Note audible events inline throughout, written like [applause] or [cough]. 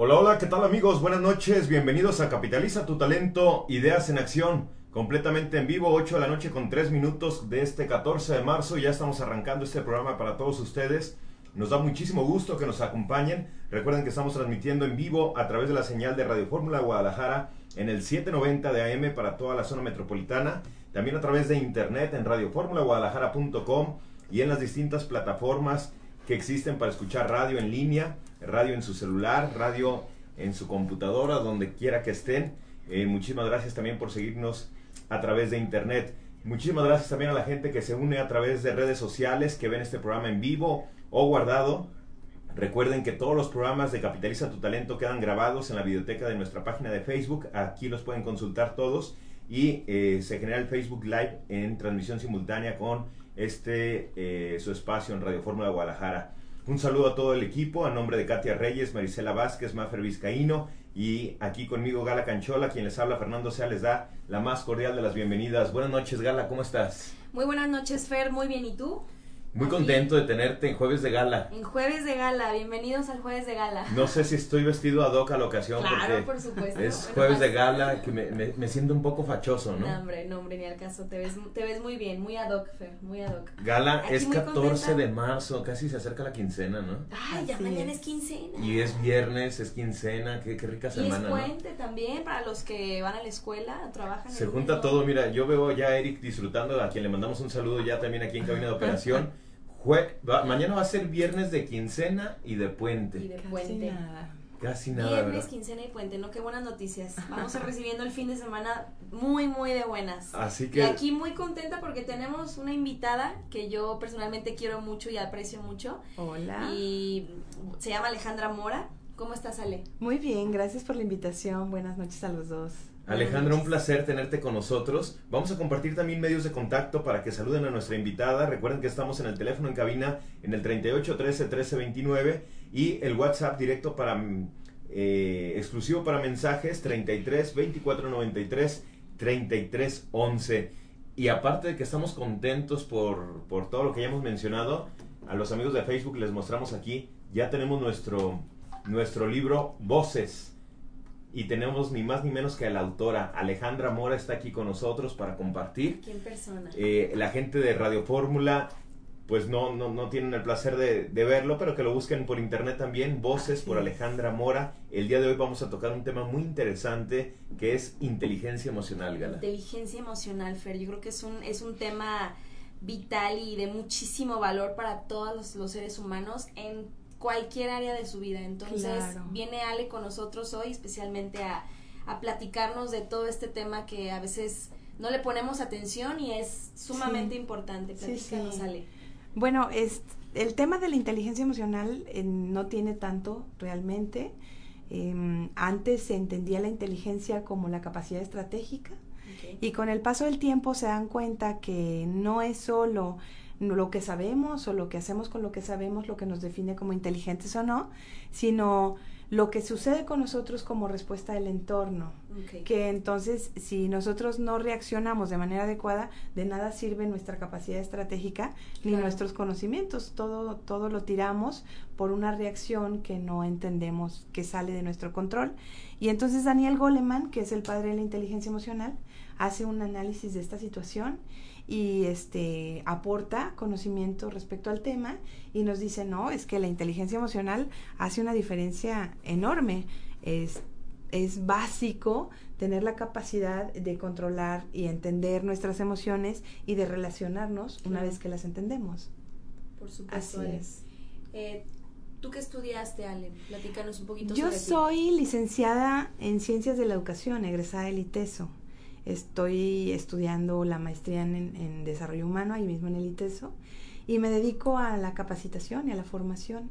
Hola, hola, ¿qué tal amigos? Buenas noches, bienvenidos a Capitaliza tu Talento, Ideas en Acción, completamente en vivo, 8 de la noche con 3 minutos de este 14 de marzo, ya estamos arrancando este programa para todos ustedes. Nos da muchísimo gusto que nos acompañen. Recuerden que estamos transmitiendo en vivo a través de la señal de Radio Fórmula Guadalajara en el 790 de AM para toda la zona metropolitana. También a través de internet en radioformulaguadalajara.com y en las distintas plataformas que existen para escuchar radio en línea, radio en su celular, radio en su computadora, donde quiera que estén. Eh, muchísimas gracias también por seguirnos a través de internet. Muchísimas gracias también a la gente que se une a través de redes sociales, que ven este programa en vivo o guardado. Recuerden que todos los programas de Capitaliza tu Talento quedan grabados en la biblioteca de nuestra página de Facebook. Aquí los pueden consultar todos y eh, se genera el Facebook Live en transmisión simultánea con este eh, su espacio en Radio Fórmula Guadalajara. Un saludo a todo el equipo, a nombre de Katia Reyes, Marisela Vázquez, Mafer Vizcaíno y aquí conmigo Gala Canchola, quien les habla, Fernando Sea, les da la más cordial de las bienvenidas. Buenas noches, Gala, ¿cómo estás? Muy buenas noches, Fer, muy bien, ¿y tú? Muy contento de tenerte en Jueves de Gala. En Jueves de Gala, bienvenidos al Jueves de Gala. No sé si estoy vestido ad hoc a la ocasión. Claro, por supuesto. Es Jueves de Gala, que me, me, siento un poco fachoso, ¿no? No, hombre, no, hombre, ni al caso. Te ves, te ves muy bien, muy ad hoc, Fer, muy ad hoc. Gala es 14 de marzo, casi se acerca la quincena, ¿no? Ay, ya mañana es quincena. Y es viernes, es quincena, qué, qué rica semana. Y es puente también para los que van a la escuela, trabajan. Se junta todo, mira, yo veo ya a Eric disfrutando, a quien le mandamos un saludo ya también aquí en cabina de [laughs] operación. Mañana va a ser viernes de quincena y de puente. Y de puente. Casi nada. Viernes, quincena y puente, ¿no? Qué buenas noticias. Vamos a recibiendo el fin de semana muy, muy de buenas. Así que. Y aquí muy contenta porque tenemos una invitada que yo personalmente quiero mucho y aprecio mucho. Hola. Y se llama Alejandra Mora. ¿Cómo estás, Ale? Muy bien, gracias por la invitación. Buenas noches a los dos. Alejandra, un placer tenerte con nosotros. Vamos a compartir también medios de contacto para que saluden a nuestra invitada. Recuerden que estamos en el teléfono en cabina en el 38 13 13 29 y el WhatsApp directo para mm, eh, exclusivo para mensajes 33 24 93 33 11. Y aparte de que estamos contentos por, por todo lo que ya hemos mencionado, a los amigos de Facebook les mostramos aquí, ya tenemos nuestro, nuestro libro Voces y tenemos ni más ni menos que a la autora Alejandra Mora está aquí con nosotros para compartir. ¿Quién persona? Eh, la gente de Radio Fórmula pues no, no, no tienen el placer de, verlo, pero que lo busquen por internet también, Voces por Alejandra Mora. El día de hoy vamos a tocar un tema muy interesante que es inteligencia emocional, Gala. Inteligencia emocional, Fer, yo creo que es un, es un tema vital y de muchísimo valor para todos los, los seres humanos en cualquier área de su vida. Entonces viene Ale con nosotros hoy especialmente a, a, platicarnos de todo este tema que a veces no le ponemos atención y es sumamente importante. Platícanos, Ale. Bueno, es, el tema de la inteligencia emocional eh, no tiene tanto realmente. Em, antes se entendía la inteligencia como la capacidad estratégica y con el paso del tiempo se dan cuenta que no es solo lo que sabemos o lo que hacemos con lo que sabemos lo que nos define como inteligentes o no, sino lo que sucede con nosotros como respuesta del entorno. Que entonces, si nosotros no reaccionamos de manera adecuada, de nada sirve nuestra capacidad estratégica ni nuestros conocimientos. Todo, todo lo tiramos por una reacción que no entendemos, que sale de nuestro control. Y entonces Daniel Goleman, que es el padre de la inteligencia emocional, hace un análisis de esta situación y este aporta conocimiento respecto al tema y nos dice, no, es que la inteligencia emocional hace una diferencia enorme. Es, es básico tener la capacidad de controlar y entender nuestras emociones y de relacionarnos una vez que las entendemos. Por supuesto. Así es. Eh, ¿Tú qué estudiaste, Ale? Platícanos un poquito Yo soy licenciada en Ciencias de la Educación, egresada del ITESO. Estoy estudiando la maestría en, desarrollo humano ahí mismo en el ITESO y me dedico a la capacitación y a la formación.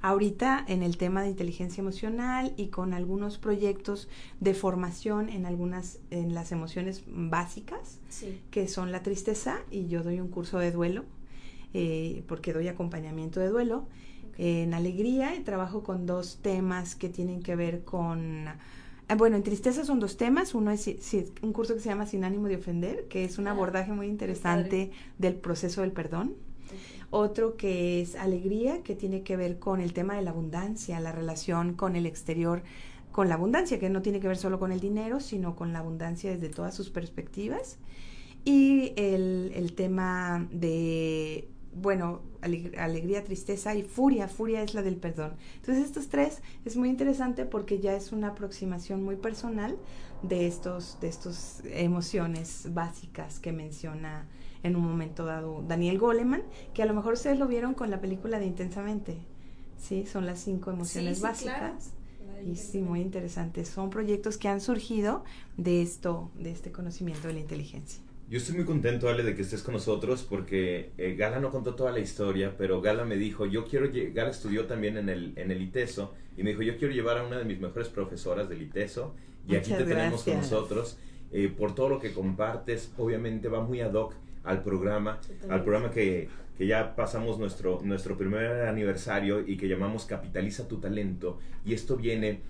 Ahorita en el tema de inteligencia emocional y con algunos proyectos de formación en algunas, en las emociones básicas, que son la tristeza, y yo doy un curso de duelo, eh, porque doy acompañamiento de duelo. en alegría y trabajo con dos temas que tienen que ver con bueno, en tristeza son dos temas. Uno es un curso que se llama Sin ánimo de ofender, que es un ah, abordaje muy interesante del proceso del perdón. Otro que es alegría, que tiene que ver con el tema de la abundancia, la relación con el exterior, con la abundancia, que no tiene que ver solo con el dinero, sino con la abundancia desde todas sus perspectivas. Y el, el tema de bueno, alegría, tristeza y furia. Furia es la del perdón. Entonces estos tres es muy interesante porque ya es una aproximación muy personal de estos, de estos emociones básicas que menciona en un momento dado Daniel Goleman, que a lo mejor ustedes lo vieron con la película de Intensamente. Sí, son las cinco emociones básicas. Y sí, muy interesante. Son proyectos que han surgido de esto, de este conocimiento de la inteligencia. Yo estoy muy contento, Ale, de que estés con nosotros porque eh, Gala no contó toda la historia, pero Gala me dijo, yo quiero, Gala estudió también en el, en el ITESO y me dijo, yo quiero llevar a una de mis mejores profesoras del ITESO y aquí te tenemos con nosotros eh, por todo lo que compartes, obviamente va muy ad hoc al programa, al programa que, que, ya pasamos nuestro, nuestro primer aniversario y que llamamos Capitaliza tu talento y esto viene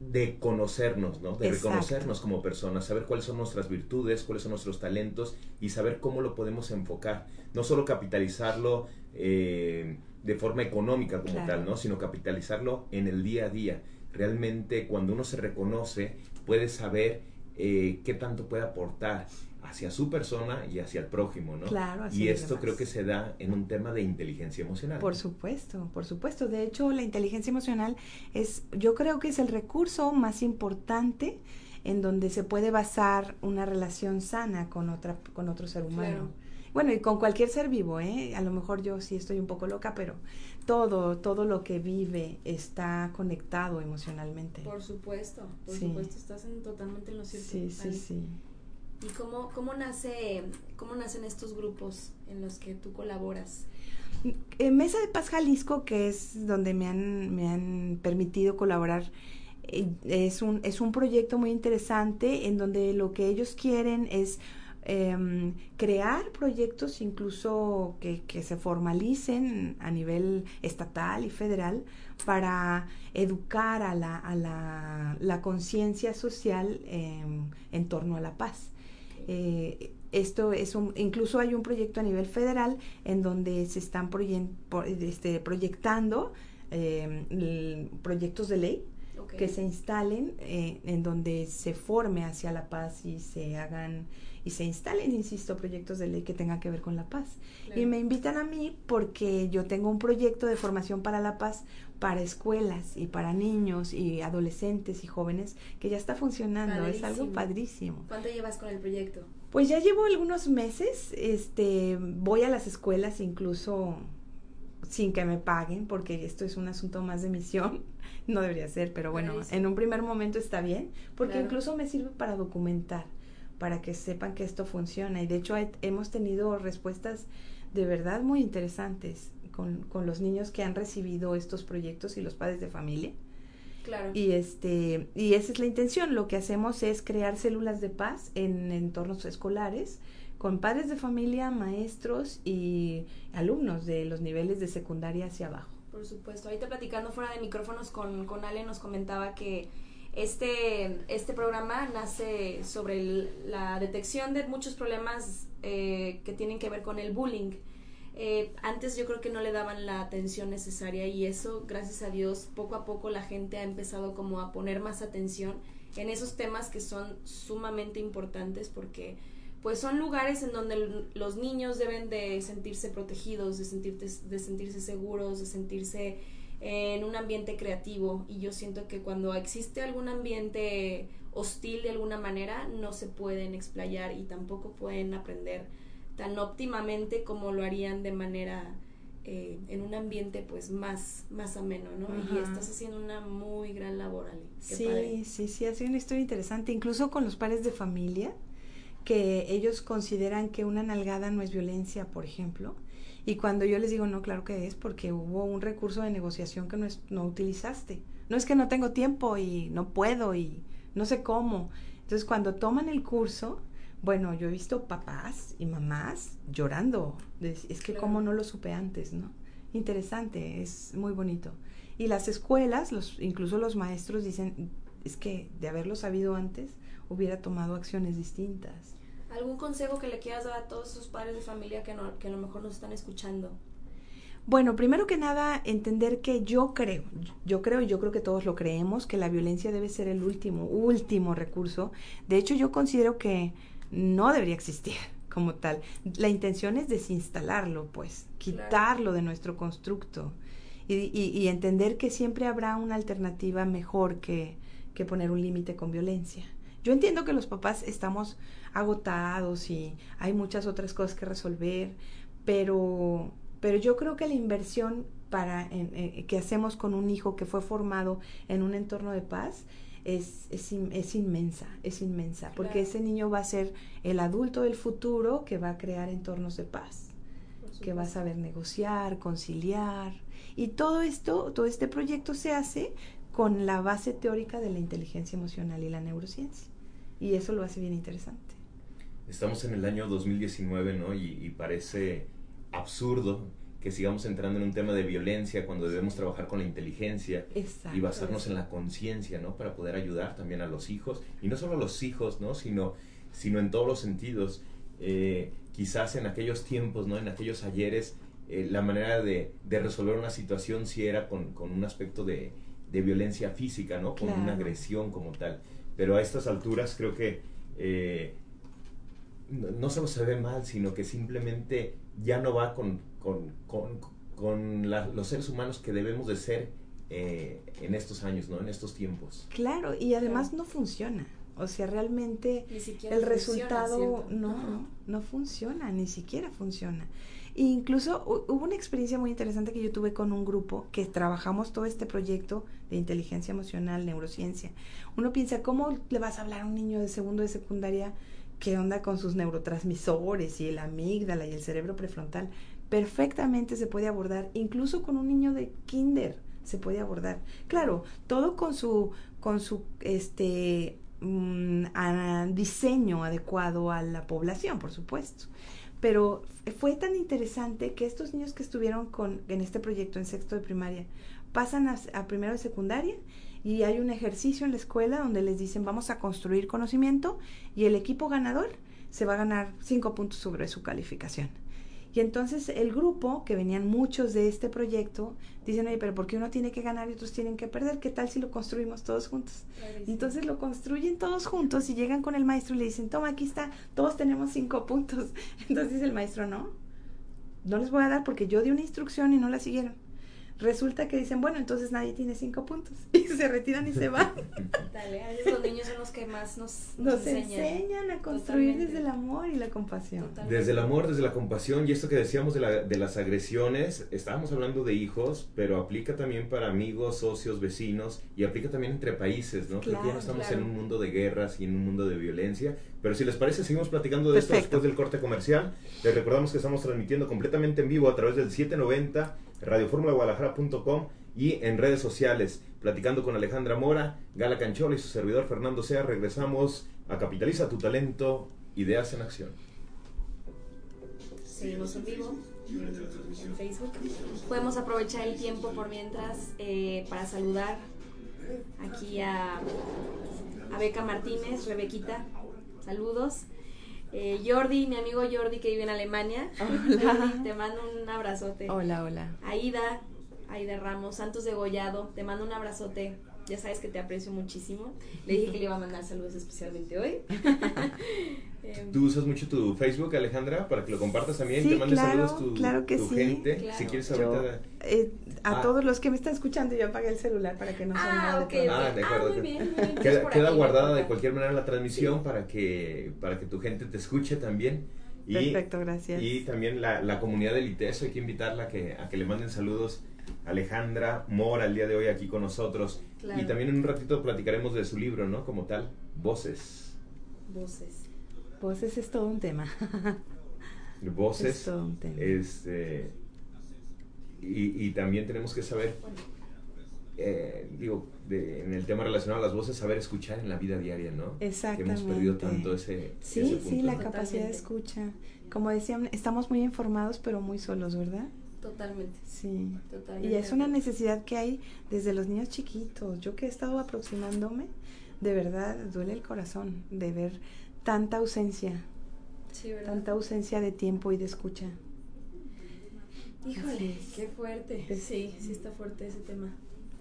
de conocernos, ¿no? De reconocernos como personas, saber cuáles son nuestras virtudes, cuáles son nuestros talentos y saber cómo lo podemos enfocar. No solo capitalizarlo eh, de forma económica como tal, ¿no? Sino capitalizarlo en el día a día. Realmente cuando uno se reconoce puede saber eh, qué tanto puede aportar hacia su persona y hacia el prójimo, ¿no? Claro, así Y esto creo que se da en un tema de inteligencia emocional. Por supuesto, por supuesto. De hecho, la inteligencia emocional es, yo creo que es el recurso más importante en donde se puede basar una relación sana con otra, con otro ser humano. Bueno, y con cualquier ser vivo, ¿eh? A lo mejor yo sí estoy un poco loca, pero todo, todo lo que vive está conectado emocionalmente. Por supuesto, por supuesto, estás en, totalmente en lo cierto. Sí, sí, sí. ¿Y cómo, cómo, nace, cómo nacen estos grupos en los que tú colaboras? En Mesa de Paz Jalisco, que es donde me han, me han permitido colaborar, eh, es un, es un proyecto muy interesante en donde lo que ellos quieren es em, crear proyectos incluso que, que, se formalicen a nivel estatal y federal para educar a la, a la, la conciencia social en torno a la paz. Eh, esto es un, incluso hay un proyecto a nivel federal en donde se están este, proyectando eh, proyectos de ley que se instalen eh, en donde se forme hacia la paz y se hagan y se instalen, insisto, proyectos de ley que tengan que ver con la paz. Y me invitan a mí porque yo tengo un proyecto de formación para la paz para escuelas y para niños y adolescentes y jóvenes que ya está funcionando. Es algo padrísimo. ¿Cuánto llevas con el proyecto? Pues ya llevo algunos meses. Este, voy a las escuelas incluso sin que me paguen, porque esto es un asunto más de misión. [laughs] No debería ser, pero bueno, en un primer momento está bien, porque incluso me sirve para documentar para que sepan que esto funciona. Y de hecho hemos tenido respuestas de verdad muy interesantes con, con, los niños que han recibido estos proyectos y los padres de familia. Claro. Y, este, y esa es la intención. Lo que hacemos es crear células de paz en entornos escolares con padres de familia, maestros y alumnos de los niveles de secundaria hacia abajo. Por supuesto. Ahorita platicando fuera de micrófonos con, con Ale nos comentaba que este, este programa nace sobre la detección de muchos problemas eh, que tienen que ver con el bullying. Eh, antes yo creo que no le daban la atención necesaria y eso, gracias a Dios, poco a poco la gente ha empezado como a poner más atención en esos temas que son sumamente importantes porque pues son lugares en donde los niños deben de sentirse protegidos, de, sentirse, de sentirse seguros, de sentirse en un ambiente creativo. Y yo siento que cuando existe algún ambiente hostil de alguna manera no se pueden explayar y tampoco pueden aprender tan óptimamente como lo harían de manera eh, en un ambiente pues más más ameno, ¿no? Y estás haciendo una muy gran labor, Ali. sí, sí, sí, ha sido una historia interesante, incluso con los pares de familia, que ellos consideran que una nalgada no es violencia, por ejemplo, y cuando yo les digo, no, claro que es porque hubo un recurso de negociación que no, no utilizaste. No es que no tengo tiempo y no puedo y no sé cómo. Entonces, cuando toman el curso, bueno, yo he visto papás y mamás llorando. Es que cómo no lo supe antes, ¿no? Interesante, es muy bonito. Y las escuelas, los, incluso los maestros dicen, es que de haberlo sabido antes, hubiera tomado acciones distintas. ¿Algún consejo que le quieras dar a todos esos padres de familia que, no, que a lo mejor nos están escuchando? Bueno, primero que nada, entender que yo creo, yo creo y yo creo que todos lo creemos, que la violencia debe ser el último, último recurso. De hecho, yo considero que no debería existir [laughs] como tal. La intención es desinstalarlo, pues, quitarlo de nuestro constructo y, y, entender que siempre habrá una alternativa mejor que, que poner un límite con violencia. Yo entiendo que los papás estamos agotados y hay muchas otras cosas que resolver, pero, pero yo creo que la inversión para, que hacemos con un hijo que fue formado en un entorno de paz es, es, es inmensa, es inmensa, porque ese niño va a ser el adulto del futuro que va a crear entornos de paz, que va a saber negociar, conciliar. Y todo esto, todo este proyecto se hace con la base teórica de la inteligencia emocional y la neurociencia. Y eso lo hace bien interesante. Estamos en el año 2019, ¿no? Y, y parece absurdo que sigamos entrando en un tema de violencia cuando debemos trabajar con la inteligencia y basarnos en la conciencia, ¿no? Para poder ayudar también a los hijos, y no solo a los hijos, ¿no? Sino, sino en todos los sentidos. Eh, quizás en aquellos tiempos, ¿no? En aquellos ayeres, eh, la manera de, de, resolver una situación sí era con, con un aspecto de, de, violencia física, ¿no? Con una agresión como tal. Pero a estas alturas creo que eh, no, no solo se ve mal, sino que simplemente ya no va con, con, con, los seres humanos que debemos de ser eh, en estos años, ¿no? En estos tiempos. Claro, y además no funciona. O sea, realmente el resultado no, no, funciona, ni siquiera funciona. E incluso hubo una experiencia muy interesante que yo tuve con un grupo que trabajamos todo este proyecto de inteligencia emocional, neurociencia. Uno piensa, ¿cómo le vas a hablar a un niño de segundo de secundaria qué onda con sus neurotransmisores y el amígdala y el cerebro prefrontal? Perfectamente se puede abordar, incluso con un niño de kinder se puede abordar. Claro, todo con su, con su este mm, diseño adecuado a la población, por supuesto. Pero fue tan interesante que estos niños que estuvieron con, en este proyecto en sexto de primaria pasan a, a primero de secundaria y hay un ejercicio en la escuela donde les dicen vamos a construir conocimiento y el equipo ganador se va a ganar cinco puntos sobre su calificación. Y entonces el grupo, que venían muchos de este proyecto, dicen, oye, pero ¿por qué uno tiene que ganar y otros tienen que perder? ¿Qué tal si lo construimos todos juntos? Entonces lo construyen todos juntos y llegan con el maestro y le dicen, toma, aquí está, todos tenemos cinco puntos. [laughs] Entonces dice el maestro, no, no les voy a dar porque yo di una instrucción y no la siguieron resulta que dicen, bueno, entonces nadie tiene cinco puntos. [laughs] Y se retiran y se van. [laughs] Dale, los niños son los que más nos, nos, enseñan. a construir desde el amor y la compasión. Desde el amor, desde la compasión. Y esto que decíamos de, la, de las agresiones, estábamos hablando de hijos, pero aplica también para amigos, socios, vecinos y aplica también entre países, ¿no? Creo que ya no estamos en un mundo de guerras y en un mundo de violencia. Pero si les parece, seguimos platicando de esto después del corte comercial. Les recordamos que estamos transmitiendo completamente en vivo a través del 790 radioformulaguadalajara.com y en redes sociales, platicando con Alejandra Mora, Gala Canchola y su servidor Fernando Sea. Regresamos a Capitaliza tu talento, ideas en acción. Seguimos en vivo en Facebook. Podemos aprovechar el tiempo por mientras eh, para saludar aquí a, a Beca Martínez, Rebequita. Saludos. Eh, Jordi, mi amigo Jordi que vive en Alemania. [laughs] te mando un abrazote. Hola, hola. Aida, Aida Ramos, Santos de Gollado, te mando un abrazote. Ya sabes que te aprecio muchísimo. Le dije que le iba a mandar saludos especialmente hoy. [laughs] Em, ¿Tú usas mucho tu Facebook, Alejandra, para que lo compartas también? te mandes saludos tu, claro que sí. gente. Si quieres ahorita. Eh, a ah. todos los que me están escuchando, yo apagué el celular para que no se ah, okay, Ah, de acuerdo. Ah, muy bien, Queda, guardada de cualquier manera la transmisión para que para que tu gente te escuche también. Y, Perfecto, gracias. Y también la, la comunidad del ITESO, hay que invitarla a que, a que le manden saludos. Alejandra Mora el día de hoy aquí con nosotros. Y también en un ratito platicaremos de su libro, ¿no? Como tal, Voces. Voces. Voces es todo un tema. [laughs] Voces es todo un tema. Eh, y, y, también tenemos que saber, eh, digo, de, en el tema relacionado a las voces, saber escuchar en la vida diaria, ¿no? Exactamente. Que hemos perdido tanto ese. Sí, ese punto, sí, la capacidad de escucha. Como decían, estamos muy informados, pero muy solos, ¿verdad? Totalmente. Sí. Totalmente. Y es una necesidad que hay desde los niños chiquitos. Yo que he estado aproximándome, de verdad duele el corazón de ver tanta ausencia tanta ausencia de tiempo y de escucha. Híjole, qué fuerte. Sí, sí está fuerte ese tema.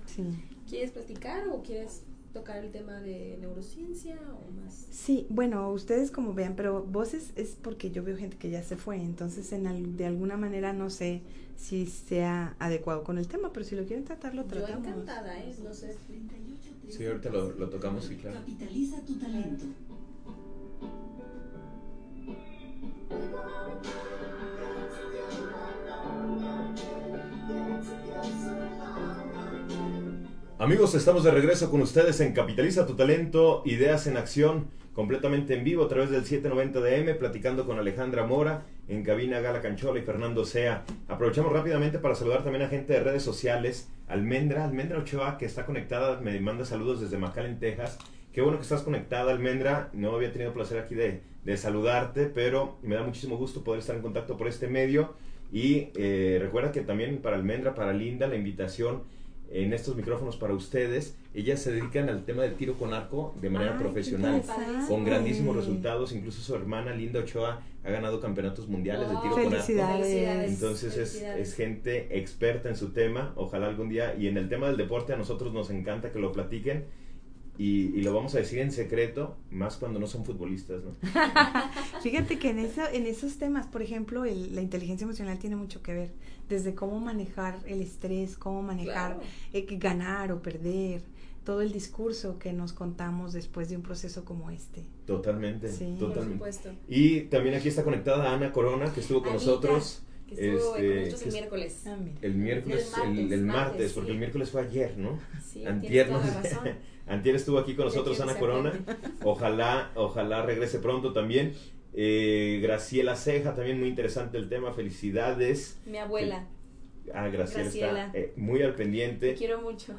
Sí. ¿Quieres platicar o quieres tocar el tema de neurociencia o más? Sí, bueno, ustedes como vean, pero voces es porque yo veo gente que ya se fue, entonces en de alguna manera no sé si sea adecuado con el tema, pero si lo quieren tratar, lo tratamos. Yo encantada, ¿eh? No sé. Sí, ahorita lo, lo tocamos, sí, claro. Capitaliza tu talento. Amigos, estamos de regreso con ustedes en Capitaliza tu Talento, Ideas en Acción, completamente en vivo a través del 790 DM, platicando con Alejandra Mora, en cabina Gala Canchola y Fernando Sea. Aprovechamos rápidamente para saludar también a gente de redes sociales, Almendra, Almendra Ochoa, que está conectada, me manda saludos desde McAllen, Texas. Qué bueno que estás conectada, Almendra. No había tenido placer aquí de, saludarte, pero me da muchísimo gusto poder estar en contacto por este medio. Y eh, recuerda que también para Almendra, para Linda, la invitación en estos micrófonos para ustedes. Ellas se dedican al tema del tiro con arco de manera profesional, con grandísimos resultados. Incluso su hermana Linda Ochoa ha ganado campeonatos mundiales de tiro con arco. Entonces es, es, gente experta en su tema. Ojalá algún día, y en el tema del deporte a nosotros nos encanta que lo platiquen y, lo vamos a decir en secreto, más cuando no son futbolistas, ¿no? [laughs] Fíjate que en, eso, en esos temas, por ejemplo, la inteligencia emocional tiene mucho que ver, desde cómo manejar el estrés, cómo manejar eh, ganar o perder, todo el discurso que nos contamos después de un proceso como este. Totalmente, sí. totalmente. Por supuesto. Y también aquí está conectada Ana Corona, que estuvo con nosotros. Que estuvo con este, nosotros el miércoles. Ah, el miércoles, el martes, porque el miércoles fue ayer, ¿no? Sí, [laughs] Antier, toda la razón. [laughs] Antier estuvo aquí con nosotros Ana Corona. Ojalá, ojalá regrese pronto también. Eh, Graciela Ceja, también muy interesante el tema. Felicidades. Mi abuela. ah, Graciela, está eh, muy al pendiente. Te quiero mucho.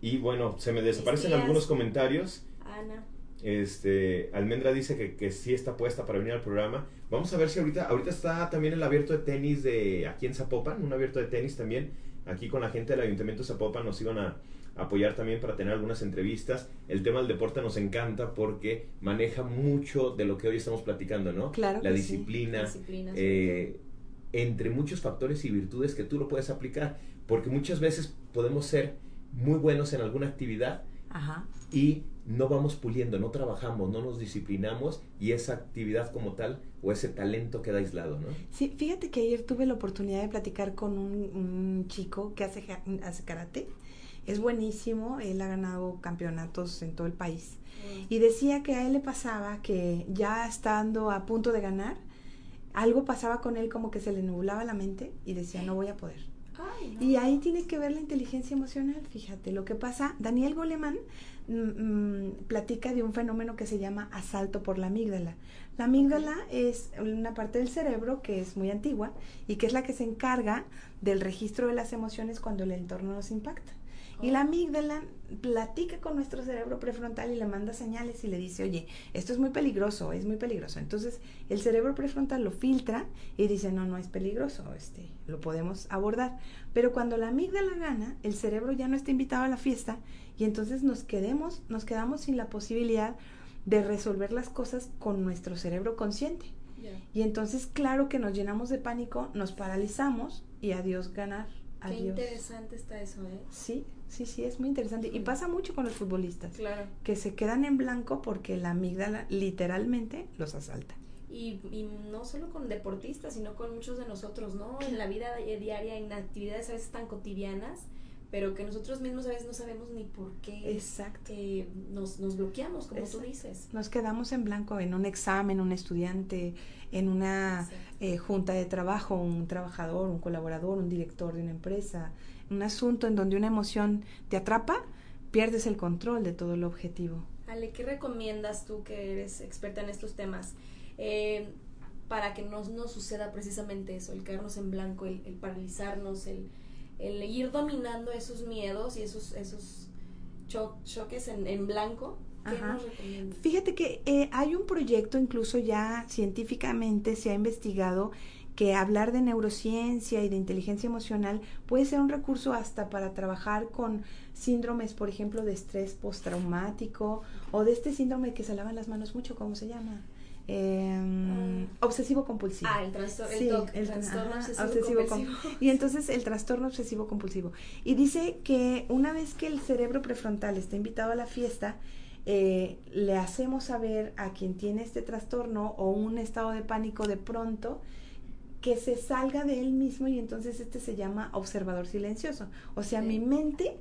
Y bueno, se me desaparecen algunos comentarios. Ana. Este, Almendra dice que, que, sí está puesta para venir al programa. Vamos a ver si ahorita, ahorita está también el abierto de tenis de aquí en Zapopan, un abierto de tenis también. Aquí con la gente del Ayuntamiento de Zapopan nos iban a, apoyar también para tener algunas entrevistas. El tema del deporte nos encanta porque maneja mucho de lo que hoy estamos platicando, ¿no? Claro. La disciplina, eh, entre muchos factores y virtudes que tú lo puedes aplicar, porque muchas veces podemos ser muy buenos en alguna actividad y no vamos puliendo, no trabajamos, no nos disciplinamos y esa actividad como tal o ese talento queda aislado, ¿no? Sí, fíjate que ayer tuve la oportunidad de platicar con un, un chico que hace, hace karate es buenísimo, él ha ganado campeonatos en todo el país. Y decía que a él le pasaba que ya estando a punto de ganar, algo pasaba con él como que se le nublaba la mente y decía, no voy a poder. Y ahí tiene que ver la inteligencia emocional, fíjate, lo que pasa, Daniel Goleman mm, mm, platica de un fenómeno que se llama asalto por la amígdala. La amígdala es una parte del cerebro que es muy antigua y que es la que se encarga del registro de las emociones cuando el entorno nos impacta. Y la amígdala platica con nuestro cerebro prefrontal y le manda señales y le dice, oye, esto es muy peligroso, es muy peligroso. Entonces el cerebro prefrontal lo filtra y dice, no, no es peligroso, este, lo podemos abordar. Pero cuando la amígdala gana, el cerebro ya no está invitado a la fiesta y entonces nos, quedemos, nos quedamos sin la posibilidad de resolver las cosas con nuestro cerebro consciente. Y entonces, claro que nos llenamos de pánico, nos paralizamos y adiós ganar. Qué interesante está eso, ¿eh? Sí, sí, sí, es muy interesante. Y pasa mucho con los futbolistas. Claro. Que se quedan en blanco porque la amígdala literalmente los asalta. Y, y no solo con deportistas, sino con muchos de nosotros, ¿no? En la vida diaria, en actividades a veces tan cotidianas, pero que nosotros mismos a veces no sabemos ni por qué Exacto. Eh, nos, nos bloqueamos, como tú dices. Nos quedamos en blanco en un examen, un estudiante, en una eh, junta de trabajo, un trabajador, un colaborador, un director de una empresa, un asunto en donde una emoción te atrapa, pierdes el control de todo el objetivo. Ale, ¿qué recomiendas tú que eres experta en estos temas? Eh, para que no nos suceda precisamente eso, el quedarnos en blanco, el, paralizarnos, el, el, ir dominando esos miedos y esos, esos choques en, en blanco Fíjate que eh, hay un proyecto, incluso ya científicamente se ha investigado que hablar de neurociencia y de inteligencia emocional puede ser un recurso hasta para trabajar con síndromes, por ejemplo, de estrés postraumático o de este síndrome que se lavan las manos mucho, ¿cómo se llama? Em, obsesivo compulsivo. Ah, el, trastorno, el, trastorno obsesivo, compulsivo. Y entonces el trastorno obsesivo compulsivo. Y dice que una vez que el cerebro prefrontal está invitado a la fiesta, eh, le hacemos saber a quien tiene este trastorno o un estado de pánico de pronto que se salga de él mismo y entonces este se llama observador silencioso. O sea, mi mente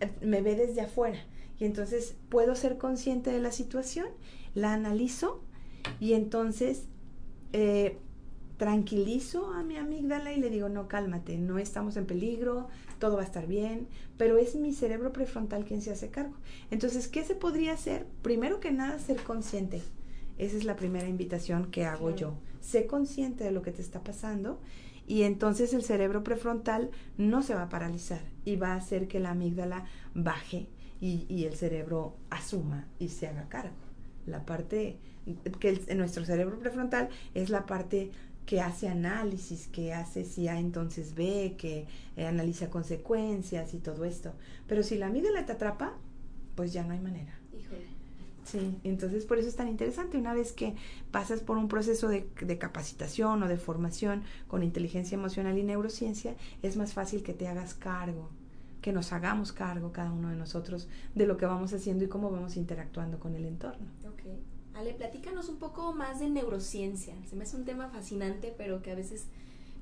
eh, me ve desde afuera y entonces puedo ser consciente de la situación, la analizo y entonces eh, tranquilizo a mi amígdala y le digo, no, cálmate, no estamos en peligro, todo va a estar bien, pero es mi cerebro prefrontal quien se hace cargo. Entonces, ¿qué se podría hacer? Primero que nada, ser consciente. Esa es la primera invitación que hago yo. Sé consciente de lo que te está pasando y entonces el cerebro prefrontal no se va a paralizar y va a hacer que la amígdala baje y, y el cerebro asuma y se haga cargo. La parte que en nuestro cerebro prefrontal es la parte que hace análisis, que hace si A entonces B, que eh, analiza consecuencias y todo esto. Pero si la amígdala te atrapa, pues ya no hay manera. Híjole. Sí, entonces por eso es tan interesante. Una vez que pasas por un proceso de, de, capacitación o de formación con inteligencia emocional y neurociencia, es más fácil que te hagas cargo, que nos hagamos cargo cada uno de nosotros de lo que vamos haciendo y cómo vamos interactuando con el entorno. Okay. Ale, platícanos un poco más de neurociencia. Se me hace un tema fascinante, pero que a veces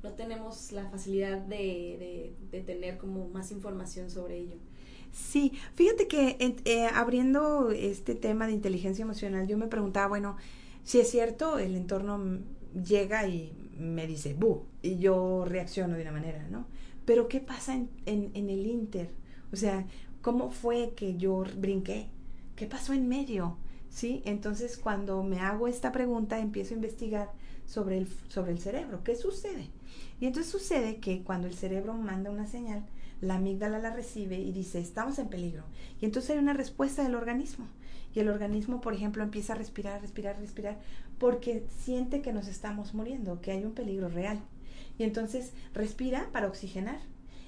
no tenemos la facilidad de, de, tener como más información sobre ello. Sí, fíjate que eh, abriendo este tema de inteligencia emocional, yo me preguntaba, bueno, si es cierto, el entorno llega y me dice, bu, y yo reacciono de una manera, ¿no? Pero ¿qué pasa en, el inter? O sea, ¿cómo fue que yo brinqué? ¿Qué pasó en medio? ¿sí? Entonces, cuando me hago esta pregunta, empiezo a investigar sobre el, sobre el cerebro. ¿Qué sucede? Y entonces sucede que cuando el cerebro manda una señal, la amígdala la recibe y dice, estamos en peligro. Y entonces hay una respuesta del organismo. Y el organismo, por ejemplo, empieza a respirar, respirar, respirar, porque siente que nos estamos muriendo, que hay un peligro real. Y entonces respira para oxigenar.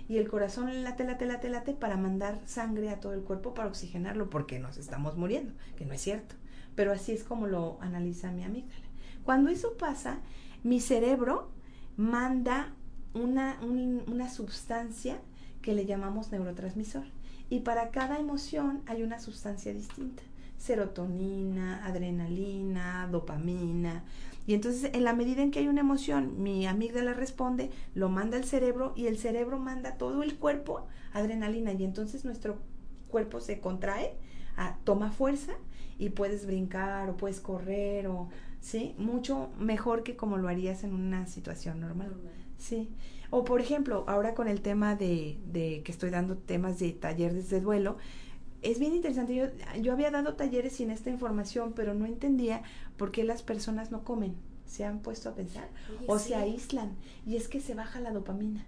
Y el corazón late, late, late, late para mandar sangre a todo el cuerpo para oxigenarlo, porque nos estamos muriendo, que no es cierto. Pero así es como lo analiza mi amígdala. Cuando eso pasa, mi cerebro manda una, una sustancia que le llamamos neurotransmisor. Y para cada emoción hay una sustancia distinta. Serotonina, adrenalina, dopamina. Y entonces, en la medida en que hay una emoción, mi amígdala responde, lo manda al cerebro y el cerebro manda todo el cuerpo adrenalina. Y entonces nuestro cuerpo se contrae, toma fuerza y puedes brincar o puedes correr o, ¿sí? Mucho mejor que como lo harías en una situación normal. Sí. O por ejemplo, ahora con el tema de, de que estoy dando temas de talleres de duelo, es bien interesante. Yo, yo había dado talleres sin esta información, pero no entendía por qué las personas no comen. Se han puesto a pensar o se aíslan. Y es que se baja la dopamina.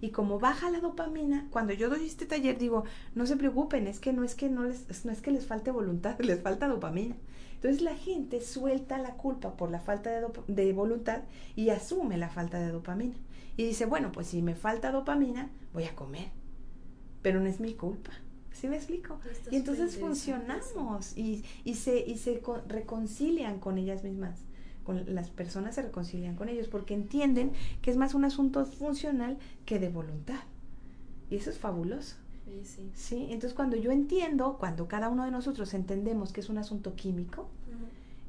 Y como baja la dopamina, cuando yo doy este taller digo, no se preocupen, es que no es que no les, no es que les falte voluntad, [laughs] les falta dopamina. Entonces la gente suelta la culpa por la falta de, de voluntad y asume la falta de dopamina. Y dice, bueno, pues si me falta dopamina, voy a comer. Pero no es mi culpa. ¿Sí me explico? y entonces funcionamos y, y, se, y se reconcilian con ellas mismas. Con las personas se reconcilian con ellos porque entienden que es más un asunto funcional que de voluntad. Y eso es fabuloso. Sí, sí. Entonces cuando yo entiendo, cuando cada uno de nosotros entendemos que es un asunto químico,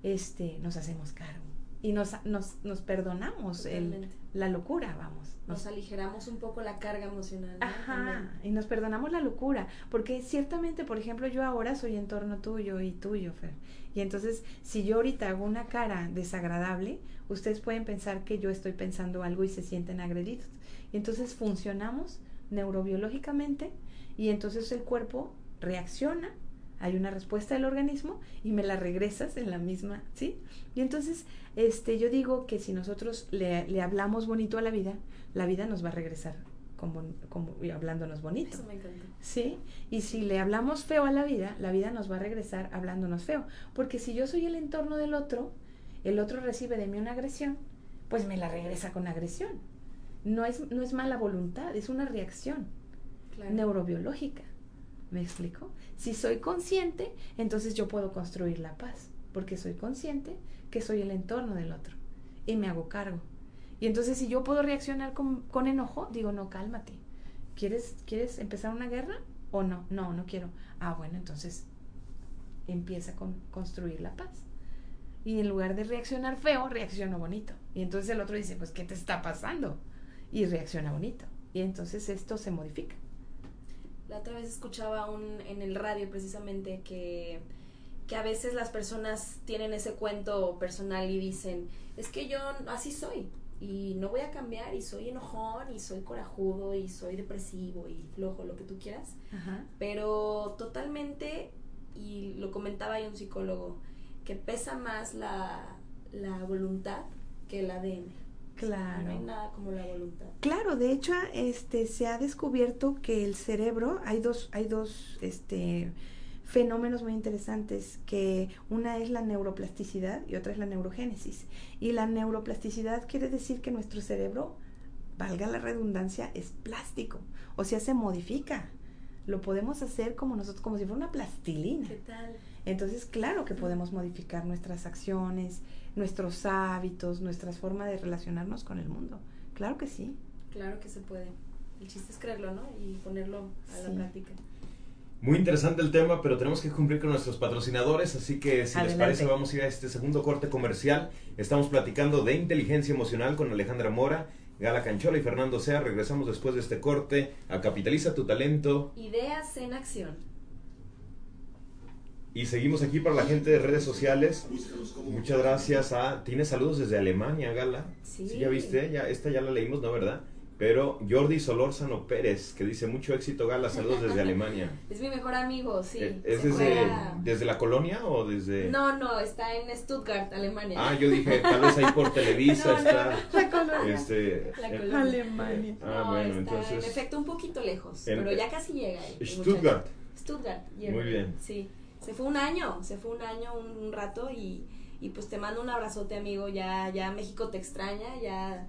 este, nos hacemos cargo y nos, nos, nos perdonamos el, la locura, vamos. Nos, aligeramos un poco la carga emocional. Ajá, y nos perdonamos la locura, porque ciertamente, por ejemplo, yo ahora soy en torno tuyo y tuyo, Fer. Y entonces, si yo ahorita hago una cara desagradable, ustedes pueden pensar que yo estoy pensando algo y se sienten agredidos. Y entonces funcionamos neurobiológicamente y entonces el cuerpo reacciona hay una respuesta del organismo y me la regresas en la misma, ¿sí? Y entonces, este, yo digo que si nosotros le, le hablamos bonito a la vida, la vida nos va a regresar como, como hablándonos bonito. Eso me encanta. ¿Sí? Y si le hablamos feo a la vida, la vida nos va a regresar hablándonos feo. Porque si yo soy el entorno del otro, el otro recibe de mí una agresión, pues me la regresa con agresión. No es, no es mala voluntad, es una reacción neurobiológica. ¿Me explico? Si soy consciente, entonces yo puedo construir la paz. porque soy consciente que soy el entorno del otro y me hago cargo. Y entonces si yo puedo reaccionar con, enojo, digo, no, cálmate. ¿Quieres, ¿Quieres empezar una guerra o no? No, no quiero. Ah, bueno, entonces empieza con construir la paz. Y en lugar de reaccionar feo, reacciono bonito. Y entonces el otro dice, pues, ¿qué te está pasando? Y reacciona bonito. Y entonces esto se modifica. La otra vez escuchaba un, en el radio precisamente que, que a veces las personas tienen ese cuento personal y dicen, es que yo así soy y no voy a cambiar y soy enojón y soy corajudo y soy depresivo y flojo, lo que tú quieras. Pero totalmente, y lo comentaba ahí un psicólogo, que pesa más la, la voluntad que el ADN. Claro. No hay nada como la voluntad. Claro, de hecho, este se ha descubierto que el cerebro, hay dos, hay dos este fenómenos muy interesantes, que una es la neuroplasticidad y otra es la neurogénesis. Y la neuroplasticidad quiere decir que nuestro cerebro, valga la redundancia, es plástico, o sea, se modifica. Lo podemos hacer como nosotros, como si fuera una plastilina. ¿Qué tal? Entonces, claro que podemos modificar nuestras acciones, nuestros hábitos, nuestras formas de relacionarnos con el mundo. Claro que sí. Claro que se puede. El chiste es creerlo, ¿no? Y ponerlo a la práctica. Muy interesante el tema, pero tenemos que cumplir con nuestros patrocinadores, así que si les parece vamos a ir a este segundo corte comercial. Estamos platicando de inteligencia emocional con Alejandra Mora, Gala Canchola y Fernando Sea. Regresamos después de este corte a Capitaliza tu talento. Ideas en acción. Y seguimos aquí para la gente de redes sociales. Muchas gracias a... Tiene saludos desde Alemania, Gala. Sí. ¿Ya viste? Ya, esta ya la leímos, ¿no? ¿Verdad? Pero Jordi Solórzano Pérez, que dice mucho éxito, Gala, saludos desde Alemania. [laughs] Es mi mejor amigo, sí. Eh, ¿Es desde, desde, la colonia o desde...? No, no, está en Stuttgart, Alemania. Ah, yo dije, tal vez ahí por [laughs] Televisa está... La colonia. Este, la colonia. Alemania. Ah, bueno, entonces... En efecto, un poquito lejos, pero ya casi llega. Ahí, Stuttgart. Stuttgart, Muy bien. Sí se fue un año, se fue un año, un, rato y, y, pues te mando un abrazote amigo, ya, ya México te extraña, ya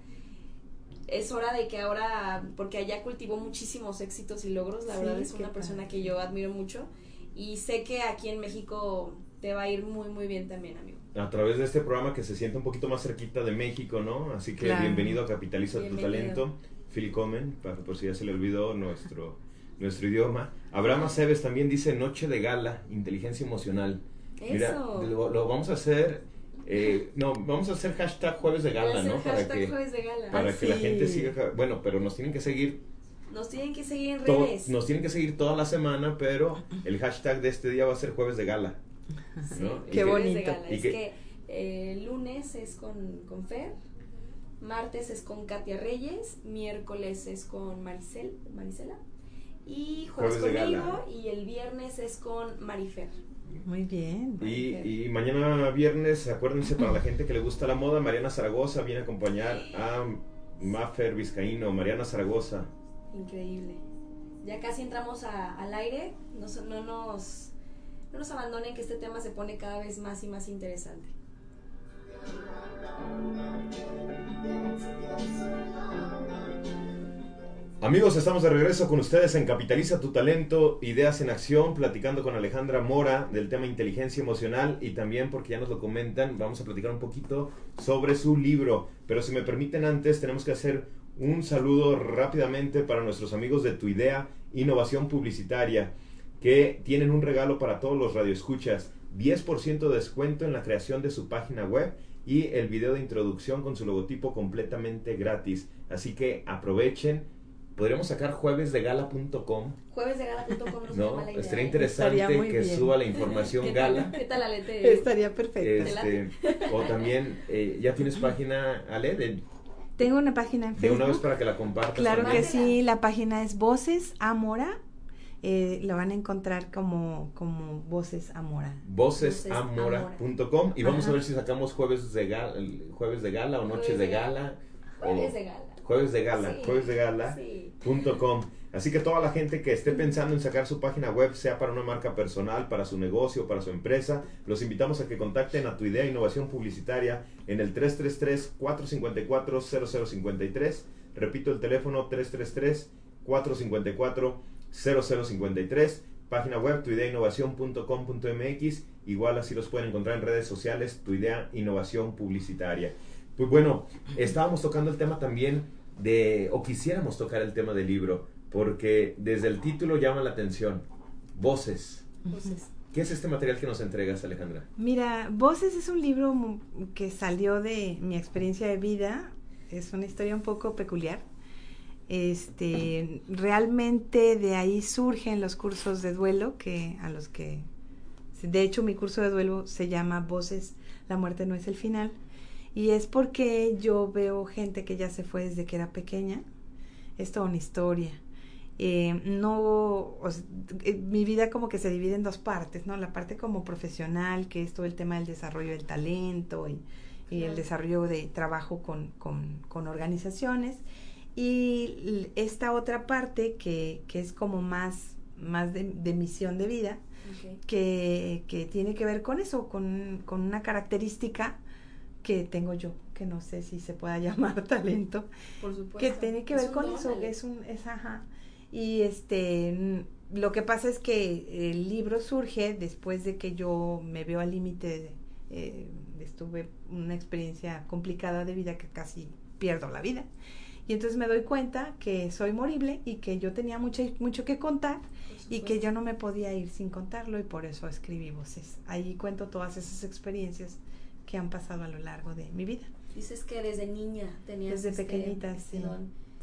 es hora de que ahora, porque allá cultivó muchísimos éxitos y logros, la verdad es una persona que yo admiro mucho y sé que aquí en México te va a ir muy muy bien también amigo. A través de este programa que se siente un poquito más cerquita de México, ¿no? Así que bienvenido a Capitaliza tu Talento. Phil Comen, para, por si ya se le olvidó nuestro nuestro idioma. Abraham Aceves también dice Noche de Gala, inteligencia emocional. Mira, lo, vamos a hacer. Eh, no, vamos a hacer hashtag jueves de gala, ¿no? Para que, de gala. Para que la gente siga. Bueno, pero nos tienen que seguir. Nos tienen que seguir en redes. Nos tienen que seguir toda la semana, pero el hashtag de este día va a ser jueves de gala. Qué bonito. es que eh, lunes es con, con Fer, martes es con Katia Reyes, miércoles es con Maricel, Maricela y jueves, conmigo y el viernes es con Marifer. Muy bien. Y, mañana viernes, acuérdense, para la gente que le gusta la moda, Mariana Zaragoza viene a acompañar a Maffer Vizcaíno, Mariana Zaragoza. Increíble. Ya casi entramos al aire, no, no, nos, no nos abandonen que este tema se pone cada vez más y más interesante. Amigos, estamos de regreso con ustedes en Capitaliza tu Talento, Ideas en Acción, platicando con Alejandra Mora del tema inteligencia emocional y también, porque ya nos lo comentan, vamos a platicar un poquito sobre su libro. Pero si me permiten antes, tenemos que hacer un saludo rápidamente para nuestros amigos de Tu Idea Innovación Publicitaria, que tienen un regalo para todos los radioescuchas, 10% de descuento en la creación de su página web y el video de introducción con su logotipo completamente gratis. Así que aprovechen podríamos sacar juevesdegala.com. Juevesdegala.com no, no Estaría interesante que suba la información gala. ¿Qué tal, Ale? Estaría perfecto. Este, o también, eh, ¿ya tienes página, Ale? Tengo una página en Facebook. De una vez para que la compartas. Claro que sí, la página es Voces Amora. Eh, lo van a encontrar como, como Voces Amora. Vocesamora.com y vamos a ver si sacamos jueves de gala, jueves de gala o noches de gala. Jueves de gala jueves de gala, jueves de gala.com. Así que toda la gente que esté pensando en sacar su página web, sea para una marca personal, para su negocio, para su empresa, los invitamos a que contacten a tu idea de innovación publicitaria en el 333-454-0053. Repito el teléfono 333-454-0053 página web tuideainnovación.com.mx, igual así los pueden encontrar en redes sociales, Tu Idea Innovación Publicitaria. Pues bueno, estábamos tocando el tema también de, o quisiéramos tocar el tema del libro, porque desde el título llama la atención, Voces. Voces. ¿Qué es este material que nos entregas, Alejandra? Mira, Voces es un libro que salió de mi experiencia de vida. Es una historia un poco peculiar. Este, realmente de ahí surgen los cursos de duelo que a los que de hecho mi curso de duelo se llama Voces, la muerte no es el final y es porque yo veo gente que ya se fue desde que era pequeña. Es toda una historia eh, no, eh, mi vida como que se divide en dos partes, ¿no? La parte como profesional, que es todo el tema del desarrollo del talento y, el desarrollo de trabajo con, con, organizaciones. Y esta otra parte que, que es como más, más de, misión de vida, que, que, tiene que ver con eso, con, con una característica que tengo yo, que no sé si se pueda [laughs] llamar talento, Por supuesto. que tiene que ver con eso, que es un, es, ajá, y este, lo que pasa es que el libro surge después de que yo me veo al límite, eh, estuve una experiencia complicada de vida que casi pierdo la vida. Y entonces me doy cuenta que soy morible y que yo tenía mucho, mucho que contar y que yo no me podía ir sin contarlo y por eso escribí voces. Ahí cuento todas esas experiencias que han pasado a lo largo de mi vida. Dices que desde niña tenías... Desde este, pequeñita, este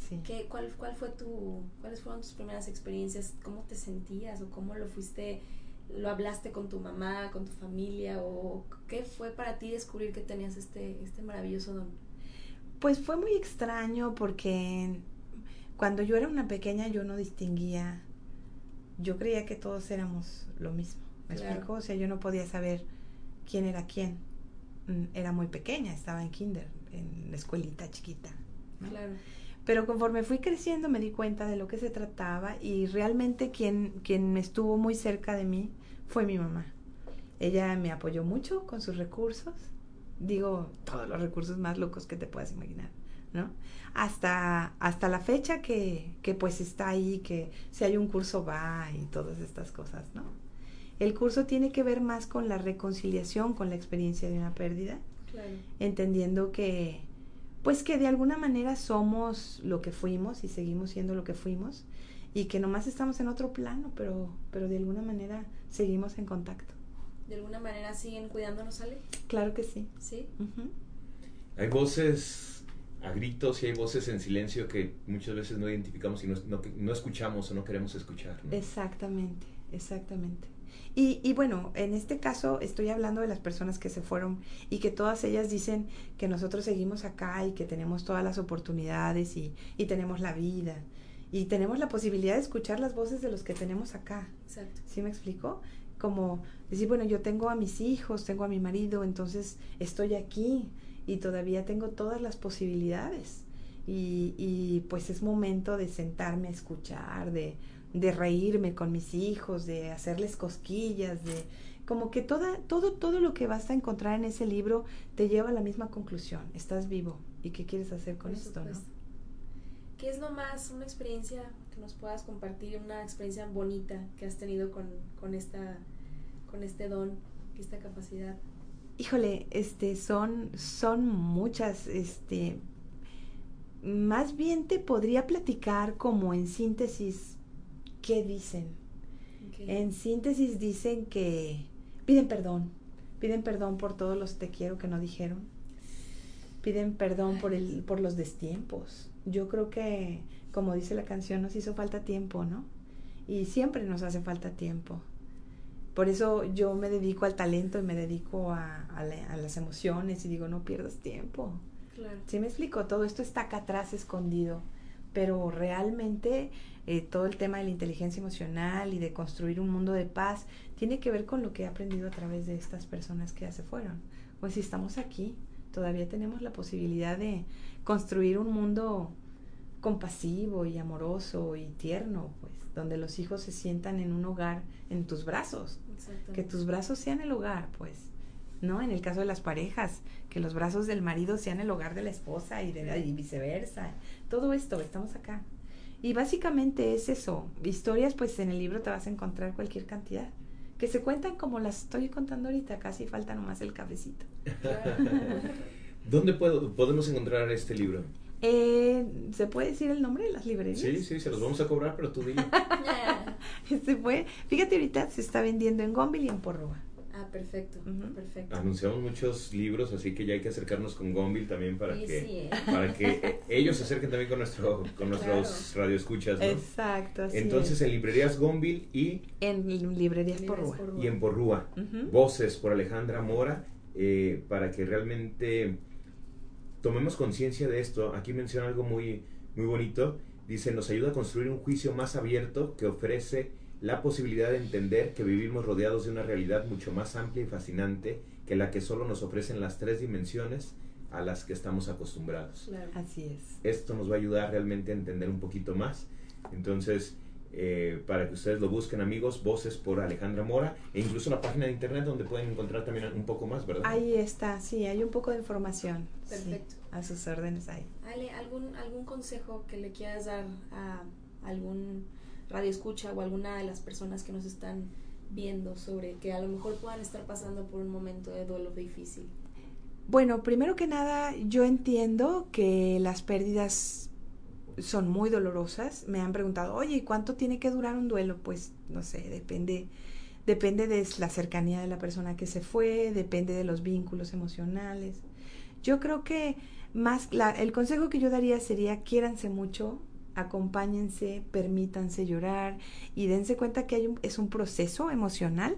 sí. ¿Qué, cuál, cuál fue tu, ¿Cuáles fueron tus primeras experiencias? ¿Cómo te sentías o cómo lo fuiste, lo hablaste con tu mamá, con tu familia o qué fue para ti descubrir que tenías este, este maravilloso don? Pues fue muy extraño porque cuando yo era una pequeña yo no distinguía, yo creía que todos éramos lo mismo, ¿me explico? O sea, yo no podía saber quién era quién. Mm, era muy pequeña, estaba en kinder, en la escuelita chiquita. Claro. Pero conforme fui creciendo me di cuenta de lo que se trataba y realmente quien, quien estuvo muy cerca de mí fue mi mamá. Ella me apoyó mucho con sus recursos, digo, todos los recursos más locos que te puedas imaginar, ¿no? Hasta, hasta la fecha que, que pues está ahí, que si hay un curso va y todas estas cosas, ¿no? El curso tiene que ver más con la reconciliación con la experiencia de una pérdida, entendiendo que pues que de alguna manera somos lo que fuimos y seguimos siendo lo que fuimos y que nomás estamos en otro plano, pero, pero de alguna manera seguimos en contacto. ¿De alguna manera siguen cuidándonos, Ale? Claro que sí. ¿Sí? Hay voces a gritos y hay voces en silencio que muchas veces no identificamos y no, no, escuchamos o no queremos escuchar. Exactamente, exactamente. Y, y, bueno, en este caso estoy hablando de las personas que se fueron y que todas ellas dicen que nosotros seguimos acá y que tenemos todas las oportunidades y, y tenemos la vida y tenemos la posibilidad de escuchar las voces de los que tenemos acá. Exacto. ¿Sí me explico? Como decir, bueno, yo tengo a mis hijos, tengo a mi marido, entonces estoy aquí y todavía tengo todas las posibilidades. Y, y pues es momento de sentarme a escuchar, de, de reírme con mis hijos, de hacerles cosquillas, de como que toda, todo, todo lo que vas a encontrar en ese libro te lleva a la misma conclusión. Estás vivo. ¿Y qué quieres hacer con esto? ¿no? ¿Qué es lo más, una experiencia que nos puedas compartir, una experiencia bonita que has tenido con, con esta, con este don, esta capacidad? Híjole, este, son, son muchas, este, más bien te podría platicar como en síntesis ¿qué dicen? En síntesis dicen que piden perdón, piden perdón por todos los te quiero que no dijeron, piden perdón por, el, por los destiempos. Yo creo que, como dice la canción, nos hizo falta tiempo, ¿no? Y siempre nos hace falta tiempo. Por eso yo me dedico al talento y me dedico a, a, las emociones y digo, no pierdas tiempo. Claro. ¿Sí me explico? Todo esto está acá atrás escondido, pero realmente eh, todo el tema de la inteligencia emocional y de construir un mundo de paz, tiene que ver con lo que he aprendido a través de estas personas que ya se fueron. Pues si estamos aquí, todavía tenemos la posibilidad de construir un mundo compasivo y amoroso y tierno, pues, donde los hijos se sientan en un hogar, en tus brazos, que tus brazos sean el hogar, pues, ¿no? En el caso de las parejas, que los brazos del marido sean el hogar de la esposa y, de, y viceversa. Todo esto, estamos acá Y básicamente es eso. Historias, pues en el libro te vas a encontrar cualquier cantidad. Que se cuentan como las estoy contando ahorita, casi falta nomás el cafecito. [laughs] ¿Dónde puedo, podemos encontrar este libro? Eh, ¿Se puede decir el nombre de las librerías? Sí, sí, se los vamos a cobrar, pero tú dile. [laughs] [laughs] se puede. Fíjate, ahorita se está vendiendo en Gombil y en Porrúa. Ah, perfecto, perfecto. Anunciamos muchos libros, así que ya hay que acercarnos con Gombil también para que ¿eh? para que eh, ellos se [laughs] acerquen también con nuestro con nuestros radioescuchas, ¿no? Exacto. Entonces en librerías Gombil y en librerías Porrúa. Y en Porrúa. Voces por Alejandra Mora eh, para que realmente tomemos conciencia de esto. Aquí menciona algo muy muy bonito. Dice, nos ayuda a construir un juicio más abierto que ofrece la posibilidad de entender que vivimos rodeados de una realidad mucho más amplia y fascinante que la que solo nos ofrecen las tres dimensiones a las que estamos acostumbrados. Así es. Esto nos va a ayudar realmente a entender un poquito más. Entonces, eh, para que ustedes lo busquen, amigos, Voces por Alejandra Mora, e incluso la página de internet donde pueden encontrar también un poco más, ¿verdad? Ahí está, sí, hay un poco de información. Perfecto. a sus órdenes ahí. Ale, ¿algún, ¿algún consejo que le quieras dar a algún radio escucha o alguna de las personas que nos están viendo sobre que a lo mejor puedan estar pasando por un momento de duelo difícil? Bueno, primero que nada, yo entiendo que las pérdidas son muy dolorosas. Me han preguntado, oye, ¿y cuánto tiene que durar un duelo? Pues no sé, depende, depende de la cercanía de la persona que se fue, depende de los vínculos emocionales. Yo creo que más, el consejo que yo daría sería quiéranse mucho, acompáñense, permítanse llorar y dense cuenta que hay un, es un proceso emocional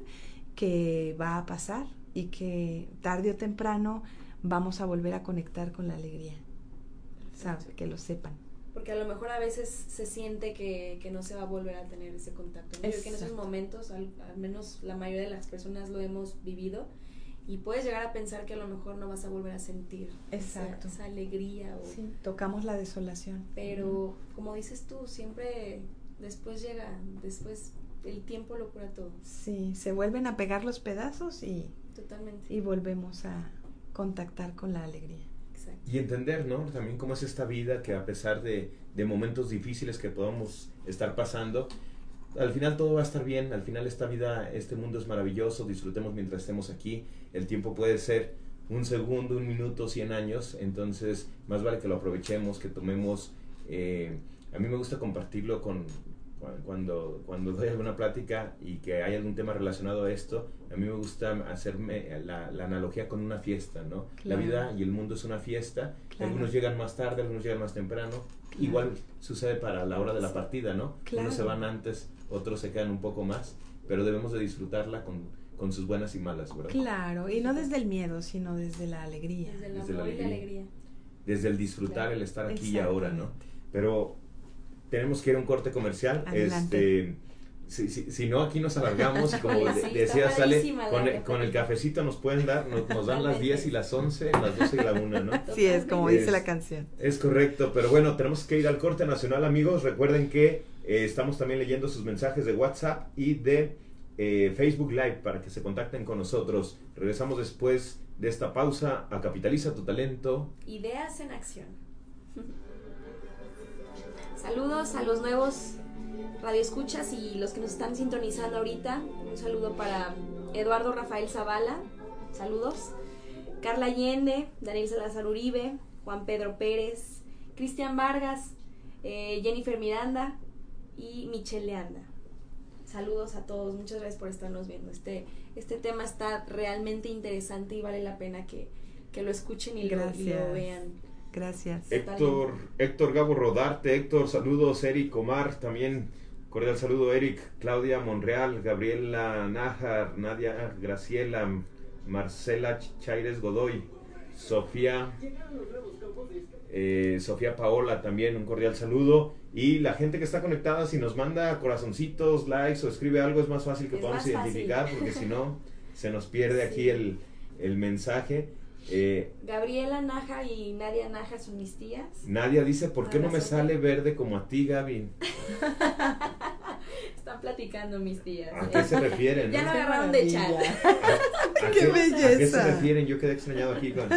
que va a pasar y que tarde o temprano vamos a volver a conectar con la alegría. ¿Sabes? Que lo sepan. Porque a lo mejor a veces se siente que, que no se va a volver a tener ese contacto. que en esos momentos, al, al, menos la mayoría de las personas lo hemos vivido, y puedes llegar a pensar que a lo mejor no vas a volver a sentir Exacto. Esa, alegría. O, sí, tocamos la desolación. Pero como dices tú, siempre después llega, después el tiempo lo cura todo. Sí, se vuelven a pegar los pedazos y, Totalmente. y volvemos a contactar con la alegría. Exacto. Y entender, ¿no? También cómo es esta vida que a pesar de, de momentos difíciles que podamos estar pasando, al final todo va a estar bien, al final esta vida, este mundo es maravilloso, disfrutemos mientras estemos aquí, el tiempo puede ser un segundo, un minuto, cien años, entonces más vale que lo aprovechemos, que tomemos, eh, a mí me gusta compartirlo con, cuando, cuando doy alguna plática y que hay algún tema relacionado a esto, a mí me gusta hacerme la, analogía con una fiesta, ¿no? La vida y el mundo es una fiesta, algunos llegan más tarde, algunos llegan más temprano, igual sucede para la hora de la partida, ¿no? Unos se van antes, otros se quedan un poco más, pero debemos de disfrutarla con, con sus buenas y malas, ¿verdad? Claro, y no desde el miedo, sino desde la alegría. Desde, desde la alegría. Desde el disfrutar, el estar aquí y ahora, ¿no? Pero tenemos que ir a un corte comercial. Este, si, si, si, no, aquí nos alargamos y como [laughs] decía, sale con, el, con el cafecito nos pueden dar, nos, dan las 10 y las 11, las 12 y la 1, ¿no? Sí, es como dice la canción. Es correcto, pero bueno, tenemos que ir al corte nacional, amigos. Recuerden que eh, estamos también leyendo sus mensajes de WhatsApp y de eh, Facebook Live para que se contacten con nosotros. Regresamos después de esta pausa a Capitaliza tu Talento. Ideas en acción. [laughs] Saludos a los nuevos radioescuchas y los que nos están sintonizando ahorita. Un saludo para Eduardo Rafael Zavala. Saludos. Carla Allende, Daniel Salazar Uribe, Juan Pedro Pérez, Cristian Vargas, eh, Jennifer Miranda y Michelle Leanda. Saludos a todos, muchas gracias por estarnos viendo. Este, este tema está realmente interesante y vale la pena que, lo escuchen y lo, y lo vean. Gracias. Héctor, Héctor Gabo Rodarte, Héctor, saludos, Eric Omar, también cordial saludo, Eric, Claudia Monreal, Gabriela Nájar, Nadia Graciela, Marcela Chaires Godoy, Sofía, eh, Sofía Paola también, un cordial saludo. Y la gente que está conectada, si nos manda corazoncitos, likes o escribe algo, es más fácil que podamos identificar, porque si no, se nos pierde aquí el, el mensaje. Eh, Gabriela Naja y Nadia Naja son mis tías. Nadia dice, ¿por qué no me sale verde como a ti, Gaby? [laughs] Están platicando mis tías. ¿A qué se refieren? Ya no agarraron de chat. [laughs] ¡Qué, belleza! ¿A qué se refieren? Yo quedé extrañado aquí con...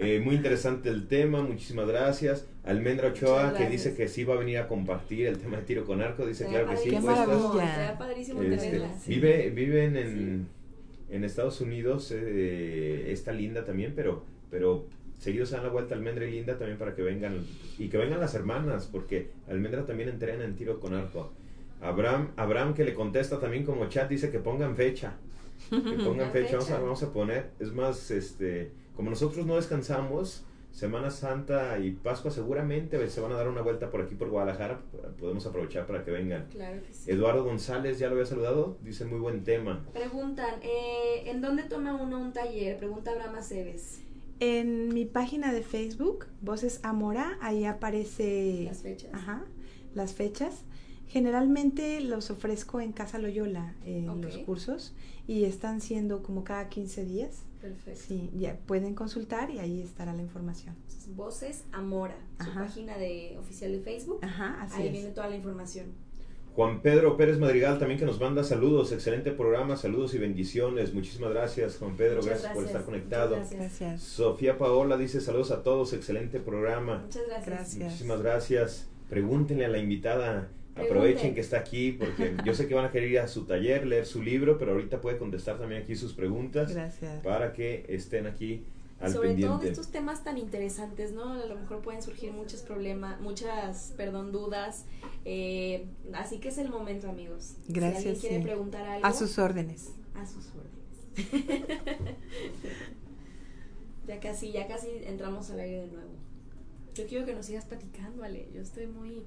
Eh, muy interesante el tema, muchísimas gracias. Almendra Ochoa, que dice que sí va a venir a compartir el tema de tiro con arco, dice claro que sí. ¡Qué maravilla! padrísimo este, vive, Viven en, en Estados Unidos, eh, está linda también, pero, pero seguido se dan la vuelta Almendra y Linda también para que vengan y que vengan las hermanas, porque Almendra también entrena en tiro con arco. Abraham, Abraham que le contesta también como chat dice que pongan fecha. Que [laughs] pongan fecha, Vamos, a, vamos a poner. Es más, este, como nosotros no descansamos, Semana Santa y Pascua seguramente se van a dar una vuelta por aquí por Guadalajara. Podemos aprovechar para que vengan. Claro que sí. Eduardo González, ya lo había saludado, dice muy buen tema. Preguntan, eh, ¿en dónde toma uno un taller? Pregunta Abraham Aceves. En mi página de Facebook, Voces Amora, ahí aparece las fechas. Ajá, las fechas. Generalmente los ofrezco en Casa Loyola, en los cursos, y están siendo como cada 15 días. Perfecto. Sí, ya pueden consultar y ahí estará la información. Voces Amora, su página de oficial de Facebook. Ajá, así ahí viene toda la información. Juan Pedro Pérez Madrigal también que nos manda saludos, excelente programa, saludos y bendiciones. Muchísimas gracias, Juan Pedro, gracias, por estar conectado. Gracias. Sofía Paola dice saludos a todos, excelente programa. Muchas gracias. Muchísimas gracias. Pregúntenle a la invitada Aprovechen que está aquí porque [laughs] yo sé que van a querer ir a su taller, leer su libro, pero ahorita puede contestar también aquí sus preguntas Gracias. para que estén aquí al Sobre pendiente. todo de estos temas tan interesantes, ¿no? A lo mejor pueden surgir muchos problemas, muchas, perdón, dudas. Eh, así que es el momento, amigos. Gracias. Si alguien quiere preguntar algo. A sus órdenes. A sus órdenes. [laughs] ya casi, ya casi entramos al aire de nuevo. Yo quiero que nos sigas platicando, Ale. Yo estoy muy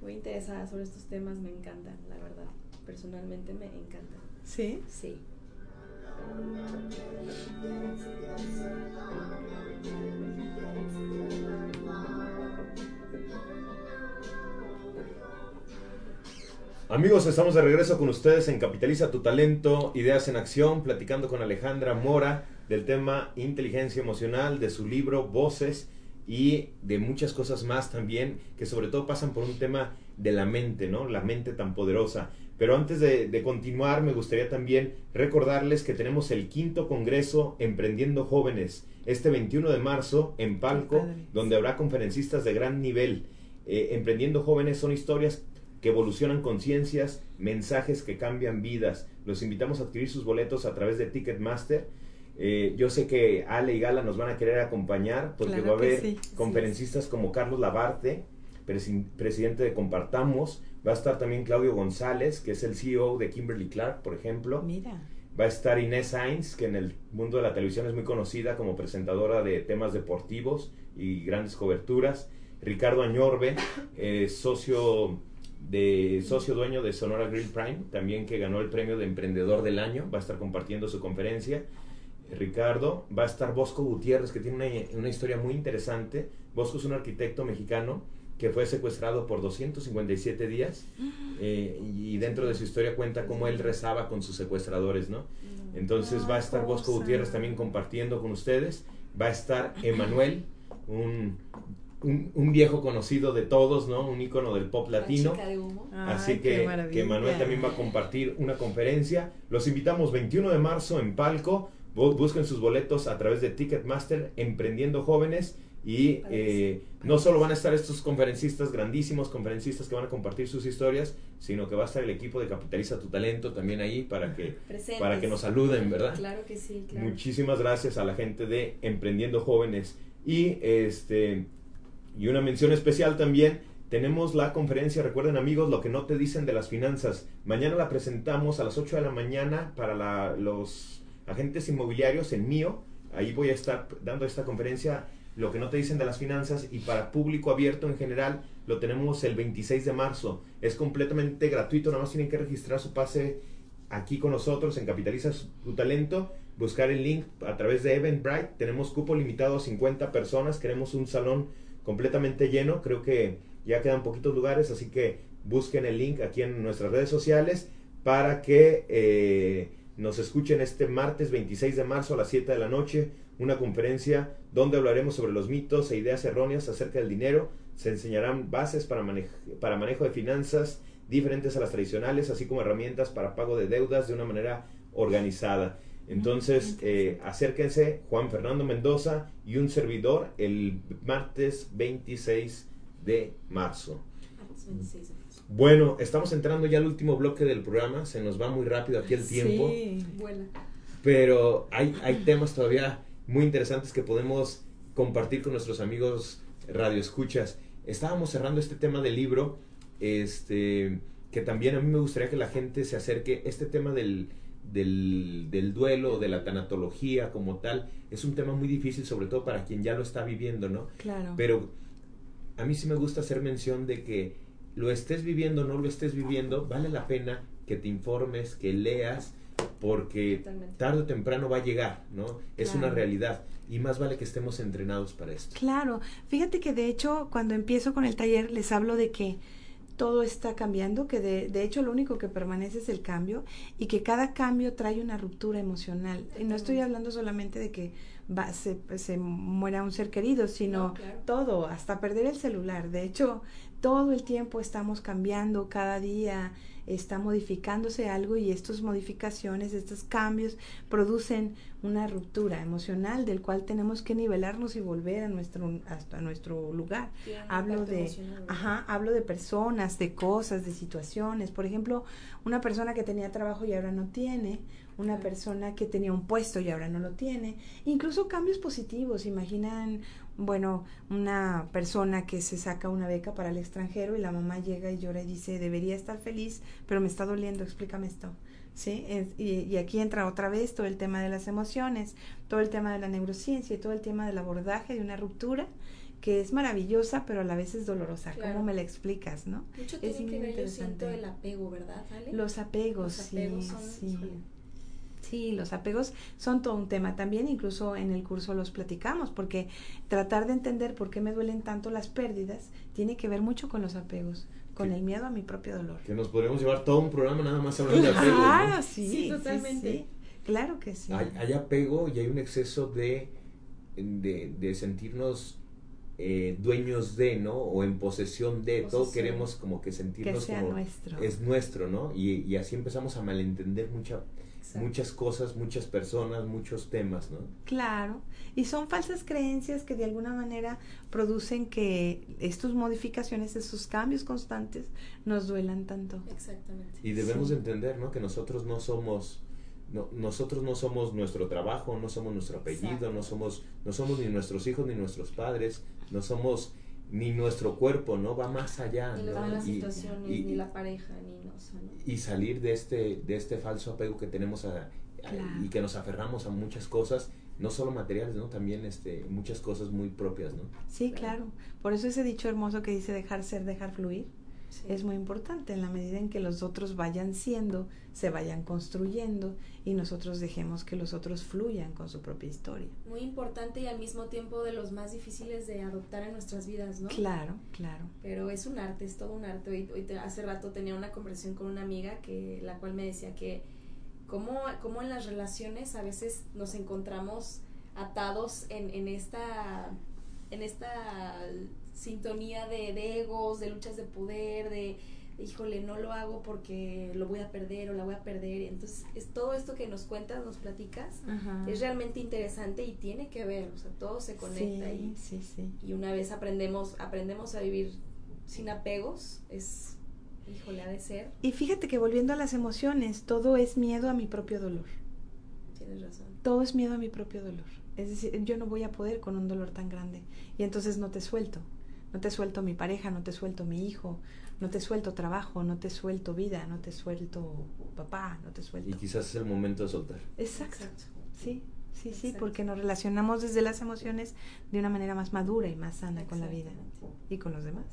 muy interesada sobre estos temas, me encantan, la verdad. Personalmente me encantan. ¿Sí? Sí. Amigos, estamos de regreso con ustedes en Capitaliza tu Talento, Ideas en Acción, platicando con Alejandra Mora del tema inteligencia emocional, de su libro Voces y de muchas cosas más también que sobre todo pasan por un tema de la mente, ¿no? La mente tan poderosa. Pero antes de, continuar, me gustaría también recordarles que tenemos el quinto Congreso Emprendiendo Jóvenes, este 21 de marzo en Palco, donde habrá conferencistas de gran nivel. Eh, Emprendiendo Jóvenes son historias que evolucionan conciencias, mensajes que cambian vidas. Los invitamos a adquirir sus boletos a través de Ticketmaster eh, yo sé que Ale y Gala nos van a querer acompañar porque va a haber conferencistas como Carlos Labarte, presidente de Compartamos. Va a estar también Claudio González, que es el CEO de Kimberly Clark, por ejemplo. Mira. Va a estar Inés Sainz, que en el mundo de la televisión es muy conocida como presentadora de temas deportivos y grandes coberturas. Ricardo Añorbe, eh, socio de socio dueño de Sonora Grill Prime, también que ganó el premio de emprendedor del año, va a estar compartiendo su conferencia. Ricardo, va a estar Bosco Gutiérrez, que tiene una, historia muy interesante. Bosco es un arquitecto mexicano que fue secuestrado por 257 días eh, y dentro de su historia cuenta cómo él rezaba con sus secuestradores, ¿no? Entonces va a estar Bosco Gutiérrez también compartiendo con ustedes. Va a estar Emanuel, un, un, viejo conocido de todos, ¿no? Un ícono del pop latino. Así que, que Emanuel también va a compartir una conferencia. Los invitamos 21 de marzo en Palco. Busquen sus boletos a través de Ticketmaster, Emprendiendo Jóvenes. Y eh, no solo van a estar estos conferencistas, grandísimos conferencistas que van a compartir sus historias, sino que va a estar el equipo de Capitaliza tu Talento también ahí para que, para que nos saluden, ¿verdad? Claro que sí, Muchísimas gracias a la gente de Emprendiendo Jóvenes. Y, este, y una mención especial también tenemos la conferencia, recuerden amigos, lo que no te dicen de las finanzas. Mañana la presentamos a las 8 de la mañana para la, los agentes inmobiliarios, en mío, ahí voy a estar dando esta conferencia, lo que no te dicen de las finanzas y para público abierto en general lo tenemos el 26 de marzo. Es completamente gratuito, nada más tienen que registrar su pase aquí con nosotros en Capitaliza tu Talento, buscar el link a través de Eventbrite. Tenemos cupo limitado a 50 personas, queremos un salón completamente lleno, creo que ya quedan poquitos lugares, así que busquen el link aquí en nuestras redes sociales para que eh, nos escuchen este martes 26 de marzo a las 7 de la noche, una conferencia donde hablaremos sobre los mitos e ideas erróneas acerca del dinero. Se enseñarán bases para, para manejo de finanzas diferentes a las tradicionales, así como herramientas para pago de deudas de una manera organizada. Entonces, eh, acérquense, Juan Fernando Mendoza y un servidor el martes 26 de marzo. Bueno, estamos entrando ya al último bloque del programa, se nos va muy rápido aquí el tiempo. Sí, Pero hay, hay temas todavía muy interesantes que podemos compartir con nuestros amigos radioescuchas. Estábamos cerrando este tema del libro, este, que también a mí me gustaría que la gente se acerque. Este tema del, del, del duelo, de la tanatología como tal, es un tema muy difícil, sobre todo para quien ya lo está viviendo, ¿no? Claro. Pero a mí sí me gusta hacer mención de que lo estés viviendo o no lo estés viviendo, vale la pena que te informes, que leas, porque tarde o temprano va a llegar, ¿no? Es una realidad y más vale que estemos entrenados para esto. Claro, fíjate que de hecho cuando empiezo con el taller les hablo de que todo está cambiando, que de, de, hecho lo único que permanece es el cambio y que cada cambio trae una ruptura emocional. Y no estoy hablando solamente de que va, se, se muera un ser querido, sino todo, hasta perder el celular. De hecho, todo el tiempo estamos cambiando, cada día está modificándose algo y estas modificaciones, estos cambios producen una ruptura emocional del cual tenemos que nivelarnos y volver a nuestro hasta nuestro lugar. hablo de ajá, hablo de personas, de cosas, de situaciones. Por ejemplo, una persona que tenía trabajo y ahora no tiene, una persona que tenía un puesto y ahora no lo tiene, incluso cambios positivos, imaginan bueno, una persona que se saca una beca para el extranjero y la mamá llega y llora y dice, debería estar feliz, pero me está doliendo, explícame esto. ¿Sí? Y, y, aquí entra otra vez todo el tema de las emociones, todo el tema de la neurociencia y todo el tema del abordaje de una ruptura que es maravillosa, pero a la vez es dolorosa. ¿Cómo me la explicas, no? Mucho tiene es que ver, yo siento, el apego, ¿verdad, Los apegos, Los apegos sí, son, sí. Sí, los apegos son todo un tema también, incluso en el curso los platicamos, porque tratar de entender por qué me duelen tanto las pérdidas tiene que ver mucho con los apegos, con el miedo a mi propio dolor. Que nos podríamos llevar todo un programa nada más hablando de apego. Claro, sí, totalmente. Claro que sí. Hay, apego y hay un exceso de, de, de sentirnos eh, dueños de, ¿no? O en posesión de, todo queremos como que sentirnos que sea nuestro. es nuestro, ¿no? Y, y así empezamos a malentender mucha muchas cosas, muchas personas, muchos temas, ¿no? Claro, y son falsas creencias que de alguna manera producen que estas modificaciones, estos cambios constantes nos duelan tanto. Exactamente. Y debemos entender, ¿no? Que nosotros no somos no, nosotros no somos nuestro trabajo, no somos nuestro apellido, no somos no somos ni nuestros hijos ni nuestros padres, no somos ni nuestro cuerpo, ¿no? Va más allá. Ni las situaciones, ni la pareja, ni no, Y salir de este, de este falso apego que tenemos a, y que nos aferramos a muchas cosas, no solo materiales, ¿no? También este, muchas cosas muy propias, ¿no? Sí, claro. Por eso ese dicho hermoso que dice dejar ser, dejar fluir es muy importante en la medida en que los otros vayan siendo, se vayan construyendo y nosotros dejemos que los otros fluyan con su propia historia. Muy importante y al mismo tiempo de los más difíciles de adoptar en nuestras vidas, ¿no? Claro, claro. Pero es un arte, es todo un arte. Hoy, hoy hace rato tenía una conversación con una amiga que la cual me decía que cómo, cómo en las relaciones a veces nos encontramos atados en, en esta en esta sintonía de, egos, de luchas de poder, de, híjole, no lo hago porque lo voy a perder o la voy a perder. Entonces, es todo esto que nos cuentas, nos platicas, es realmente interesante y tiene que ver, o sea, todo se conecta y, sí, sí. y una vez aprendemos, aprendemos a vivir sin apegos, es, híjole, ha de ser. Y fíjate que volviendo a las emociones, todo es miedo a mi propio dolor. Tienes razón. Todo es miedo a mi propio dolor. Es decir, yo no voy a poder con un dolor tan grande. Y entonces no te suelto. No te suelto mi pareja, no te suelto mi hijo, no te suelto trabajo, no te suelto vida, no te suelto papá, no te suelto. Y quizás es el momento de soltar. Exacto. Sí, sí, sí, porque nos relacionamos desde las emociones de una manera más madura y más sana con la vida y con los demás.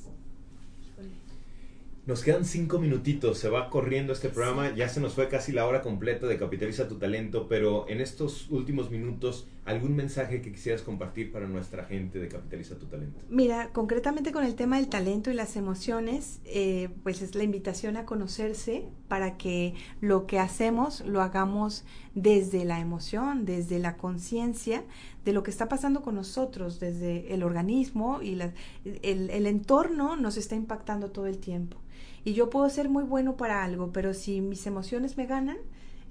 Nos quedan cinco minutitos, se va corriendo este programa, ya se nos fue casi la hora completa de Capitaliza tu Talento, pero en estos últimos minutos, ¿algún mensaje que quisieras compartir para nuestra gente de Capitaliza tu Talento? Mira, concretamente con el tema del talento y las emociones, eh, pues es la invitación a conocerse para que lo que hacemos lo hagamos desde la emoción, desde la conciencia de lo que está pasando con nosotros, desde el organismo y el, el entorno nos está impactando todo el tiempo. Y yo puedo ser muy bueno para algo, pero si mis emociones me ganan,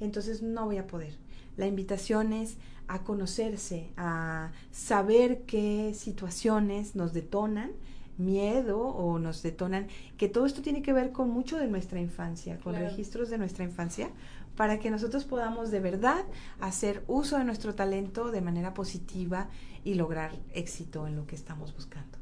entonces no voy a poder. la invitación es a conocerse, a saber qué situaciones nos detonan miedo o nos detonan, que todo esto tiene que ver con mucho de nuestra infancia, con registros de nuestra infancia, para que nosotros podamos de verdad hacer uso de nuestro talento de manera positiva y lograr éxito en lo que estamos buscando.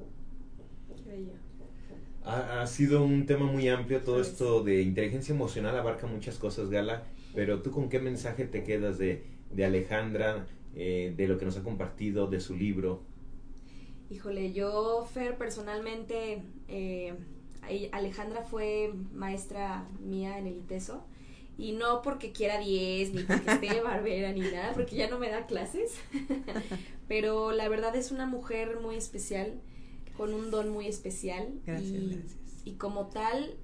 Ha, ha sido un tema muy amplio, todo esto de inteligencia emocional abarca muchas cosas, Gala, pero tú con qué mensaje te quedas de, de Alejandra, eh, de lo que nos ha compartido, de su libro? Híjole, yo, Fer, personalmente, eh, Alejandra fue maestra mía en el ITESO. Y no porque quiera 10, ni porque esté barbera, ni nada, porque ya no me da clases. [laughs] Pero la verdad es una mujer muy especial, con un don muy especial. Gracias, y, gracias. Y como tal,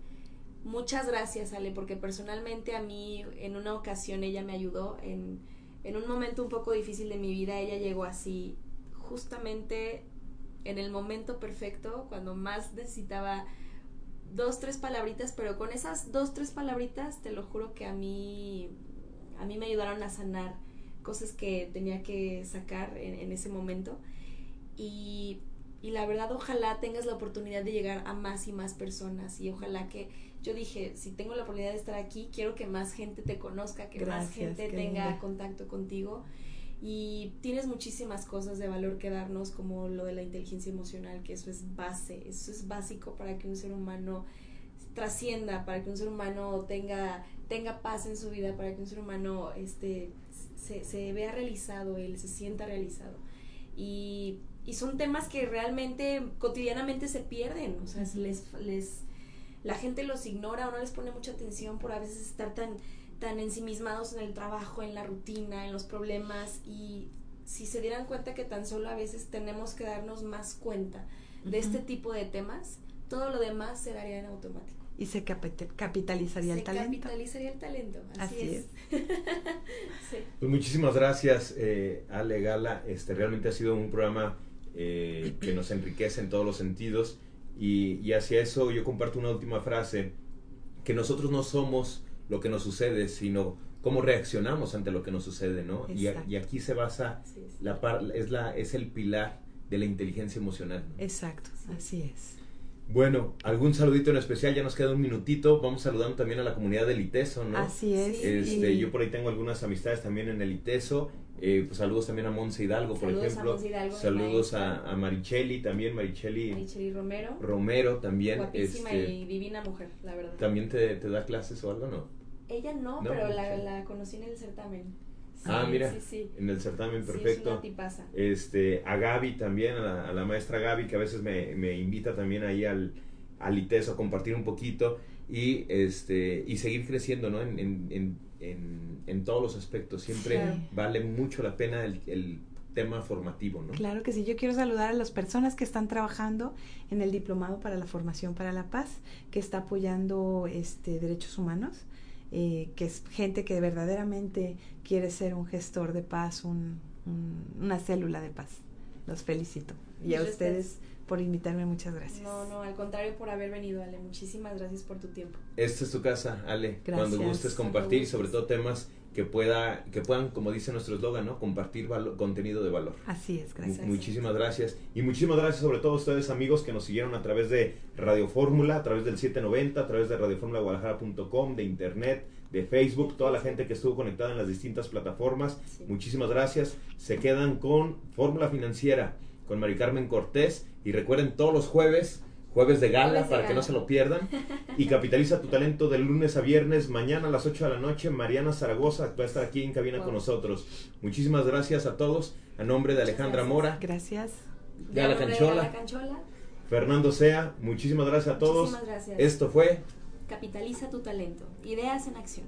muchas gracias, Ale, porque personalmente a mí en una ocasión ella me ayudó en, en un momento un poco difícil de mi vida. Ella llegó así, justamente en el momento perfecto, cuando más necesitaba dos, tres palabritas, pero con esas dos, tres palabritas, te lo juro que a mí, a mí me ayudaron a sanar cosas que tenía que sacar en, ese momento. Y, y, la verdad, ojalá tengas la oportunidad de llegar a más y más personas. Y ojalá que, yo dije, si tengo la oportunidad de estar aquí, quiero que más gente te conozca, que más gente tenga contacto contigo. Y tienes muchísimas cosas de valor que darnos como lo de la inteligencia emocional, que eso es base, eso es básico para que un ser humano trascienda, para que un ser humano tenga, tenga paz en su vida, para que un ser humano este, se, se vea realizado, él se sienta realizado. Y, y, son temas que realmente cotidianamente se pierden, o sea, les, les, la gente los ignora o no les pone mucha atención por a veces estar tan tan ensimismados en el trabajo, en la rutina, en los problemas y si se dieran cuenta que tan solo a veces tenemos que darnos más cuenta de este tipo de temas, todo lo demás se daría en automático. Y se capitalizaría el talento. Se capitalizaría el talento, así, es. [laughs] Pues muchísimas gracias, eh, Ale Gala. Este, realmente ha sido un programa eh, que nos enriquece en todos los sentidos. Y, y hacia eso yo comparto una última frase, que nosotros no somos lo que nos sucede, sino cómo reaccionamos ante lo que nos sucede, ¿no? Y, y, aquí se basa, la par, es, la, es el pilar de la inteligencia emocional. Exacto, así es. Bueno, algún saludito en especial, ya nos queda un minutito. Vamos saludando también a la comunidad del ITESO, ¿no? Así es. Este, Yo por ahí tengo algunas amistades también en el ITESO. Eh, pues saludos también a Monse Hidalgo, por ejemplo. saludos a, a, Maricheli también, Maricheli, Maricheli Romero. Romero también. Guapísima este, y divina mujer, la verdad. ¿También te, te da clases o algo, no? Ella no, pero la, la, conocí en el certamen. ah, mira, en el certamen, perfecto. este, a Gaby también, a la, maestra Gaby, que a veces me, me invita también ahí al, al ITESO a compartir un poquito y, este, y seguir creciendo, ¿no? En, en, en, en todos los aspectos. Siempre vale mucho la pena el, el tema formativo, ¿no? Claro que sí. Yo quiero saludar a las personas que están trabajando en el Diplomado para la Formación para la Paz, que está apoyando este, derechos humanos. Eh, que es gente que verdaderamente quiere ser un gestor de paz, un, una célula de paz. Los felicito. Y a ustedes por invitarme, muchas gracias. No, no, al contrario por haber venido, Ale. Muchísimas gracias por tu tiempo. Esta es tu casa, Ale. Gracias. Cuando gustes compartir, sobre todo temas que pueda que puedan, como dice nuestro eslogan, ¿no? compartir contenido de valor. Así es, gracias. muchísimas gracias. Y muchísimas gracias sobre todo a ustedes amigos que nos siguieron a través de Radio Fórmula, a través del 790, a través de radioformulaguadalajara.com, de internet, de Facebook, toda la gente que estuvo conectada en las distintas plataformas. Muchísimas gracias. Se quedan con Fórmula Financiera, con Mari Carmen Cortés. Y recuerden todos los jueves jueves de gala para que no se lo pierdan. Y [laughs] capitaliza tu talento de lunes a viernes, mañana a las 8 de la noche. Mariana Zaragoza va a estar aquí en cabina con nosotros. Muchísimas gracias a todos. A nombre de Alejandra Mora. Gracias. Gala Canchola. Fernando Sea, muchísimas gracias a todos. Muchísimas gracias. Esto fue Capitaliza tu talento. Ideas en acción.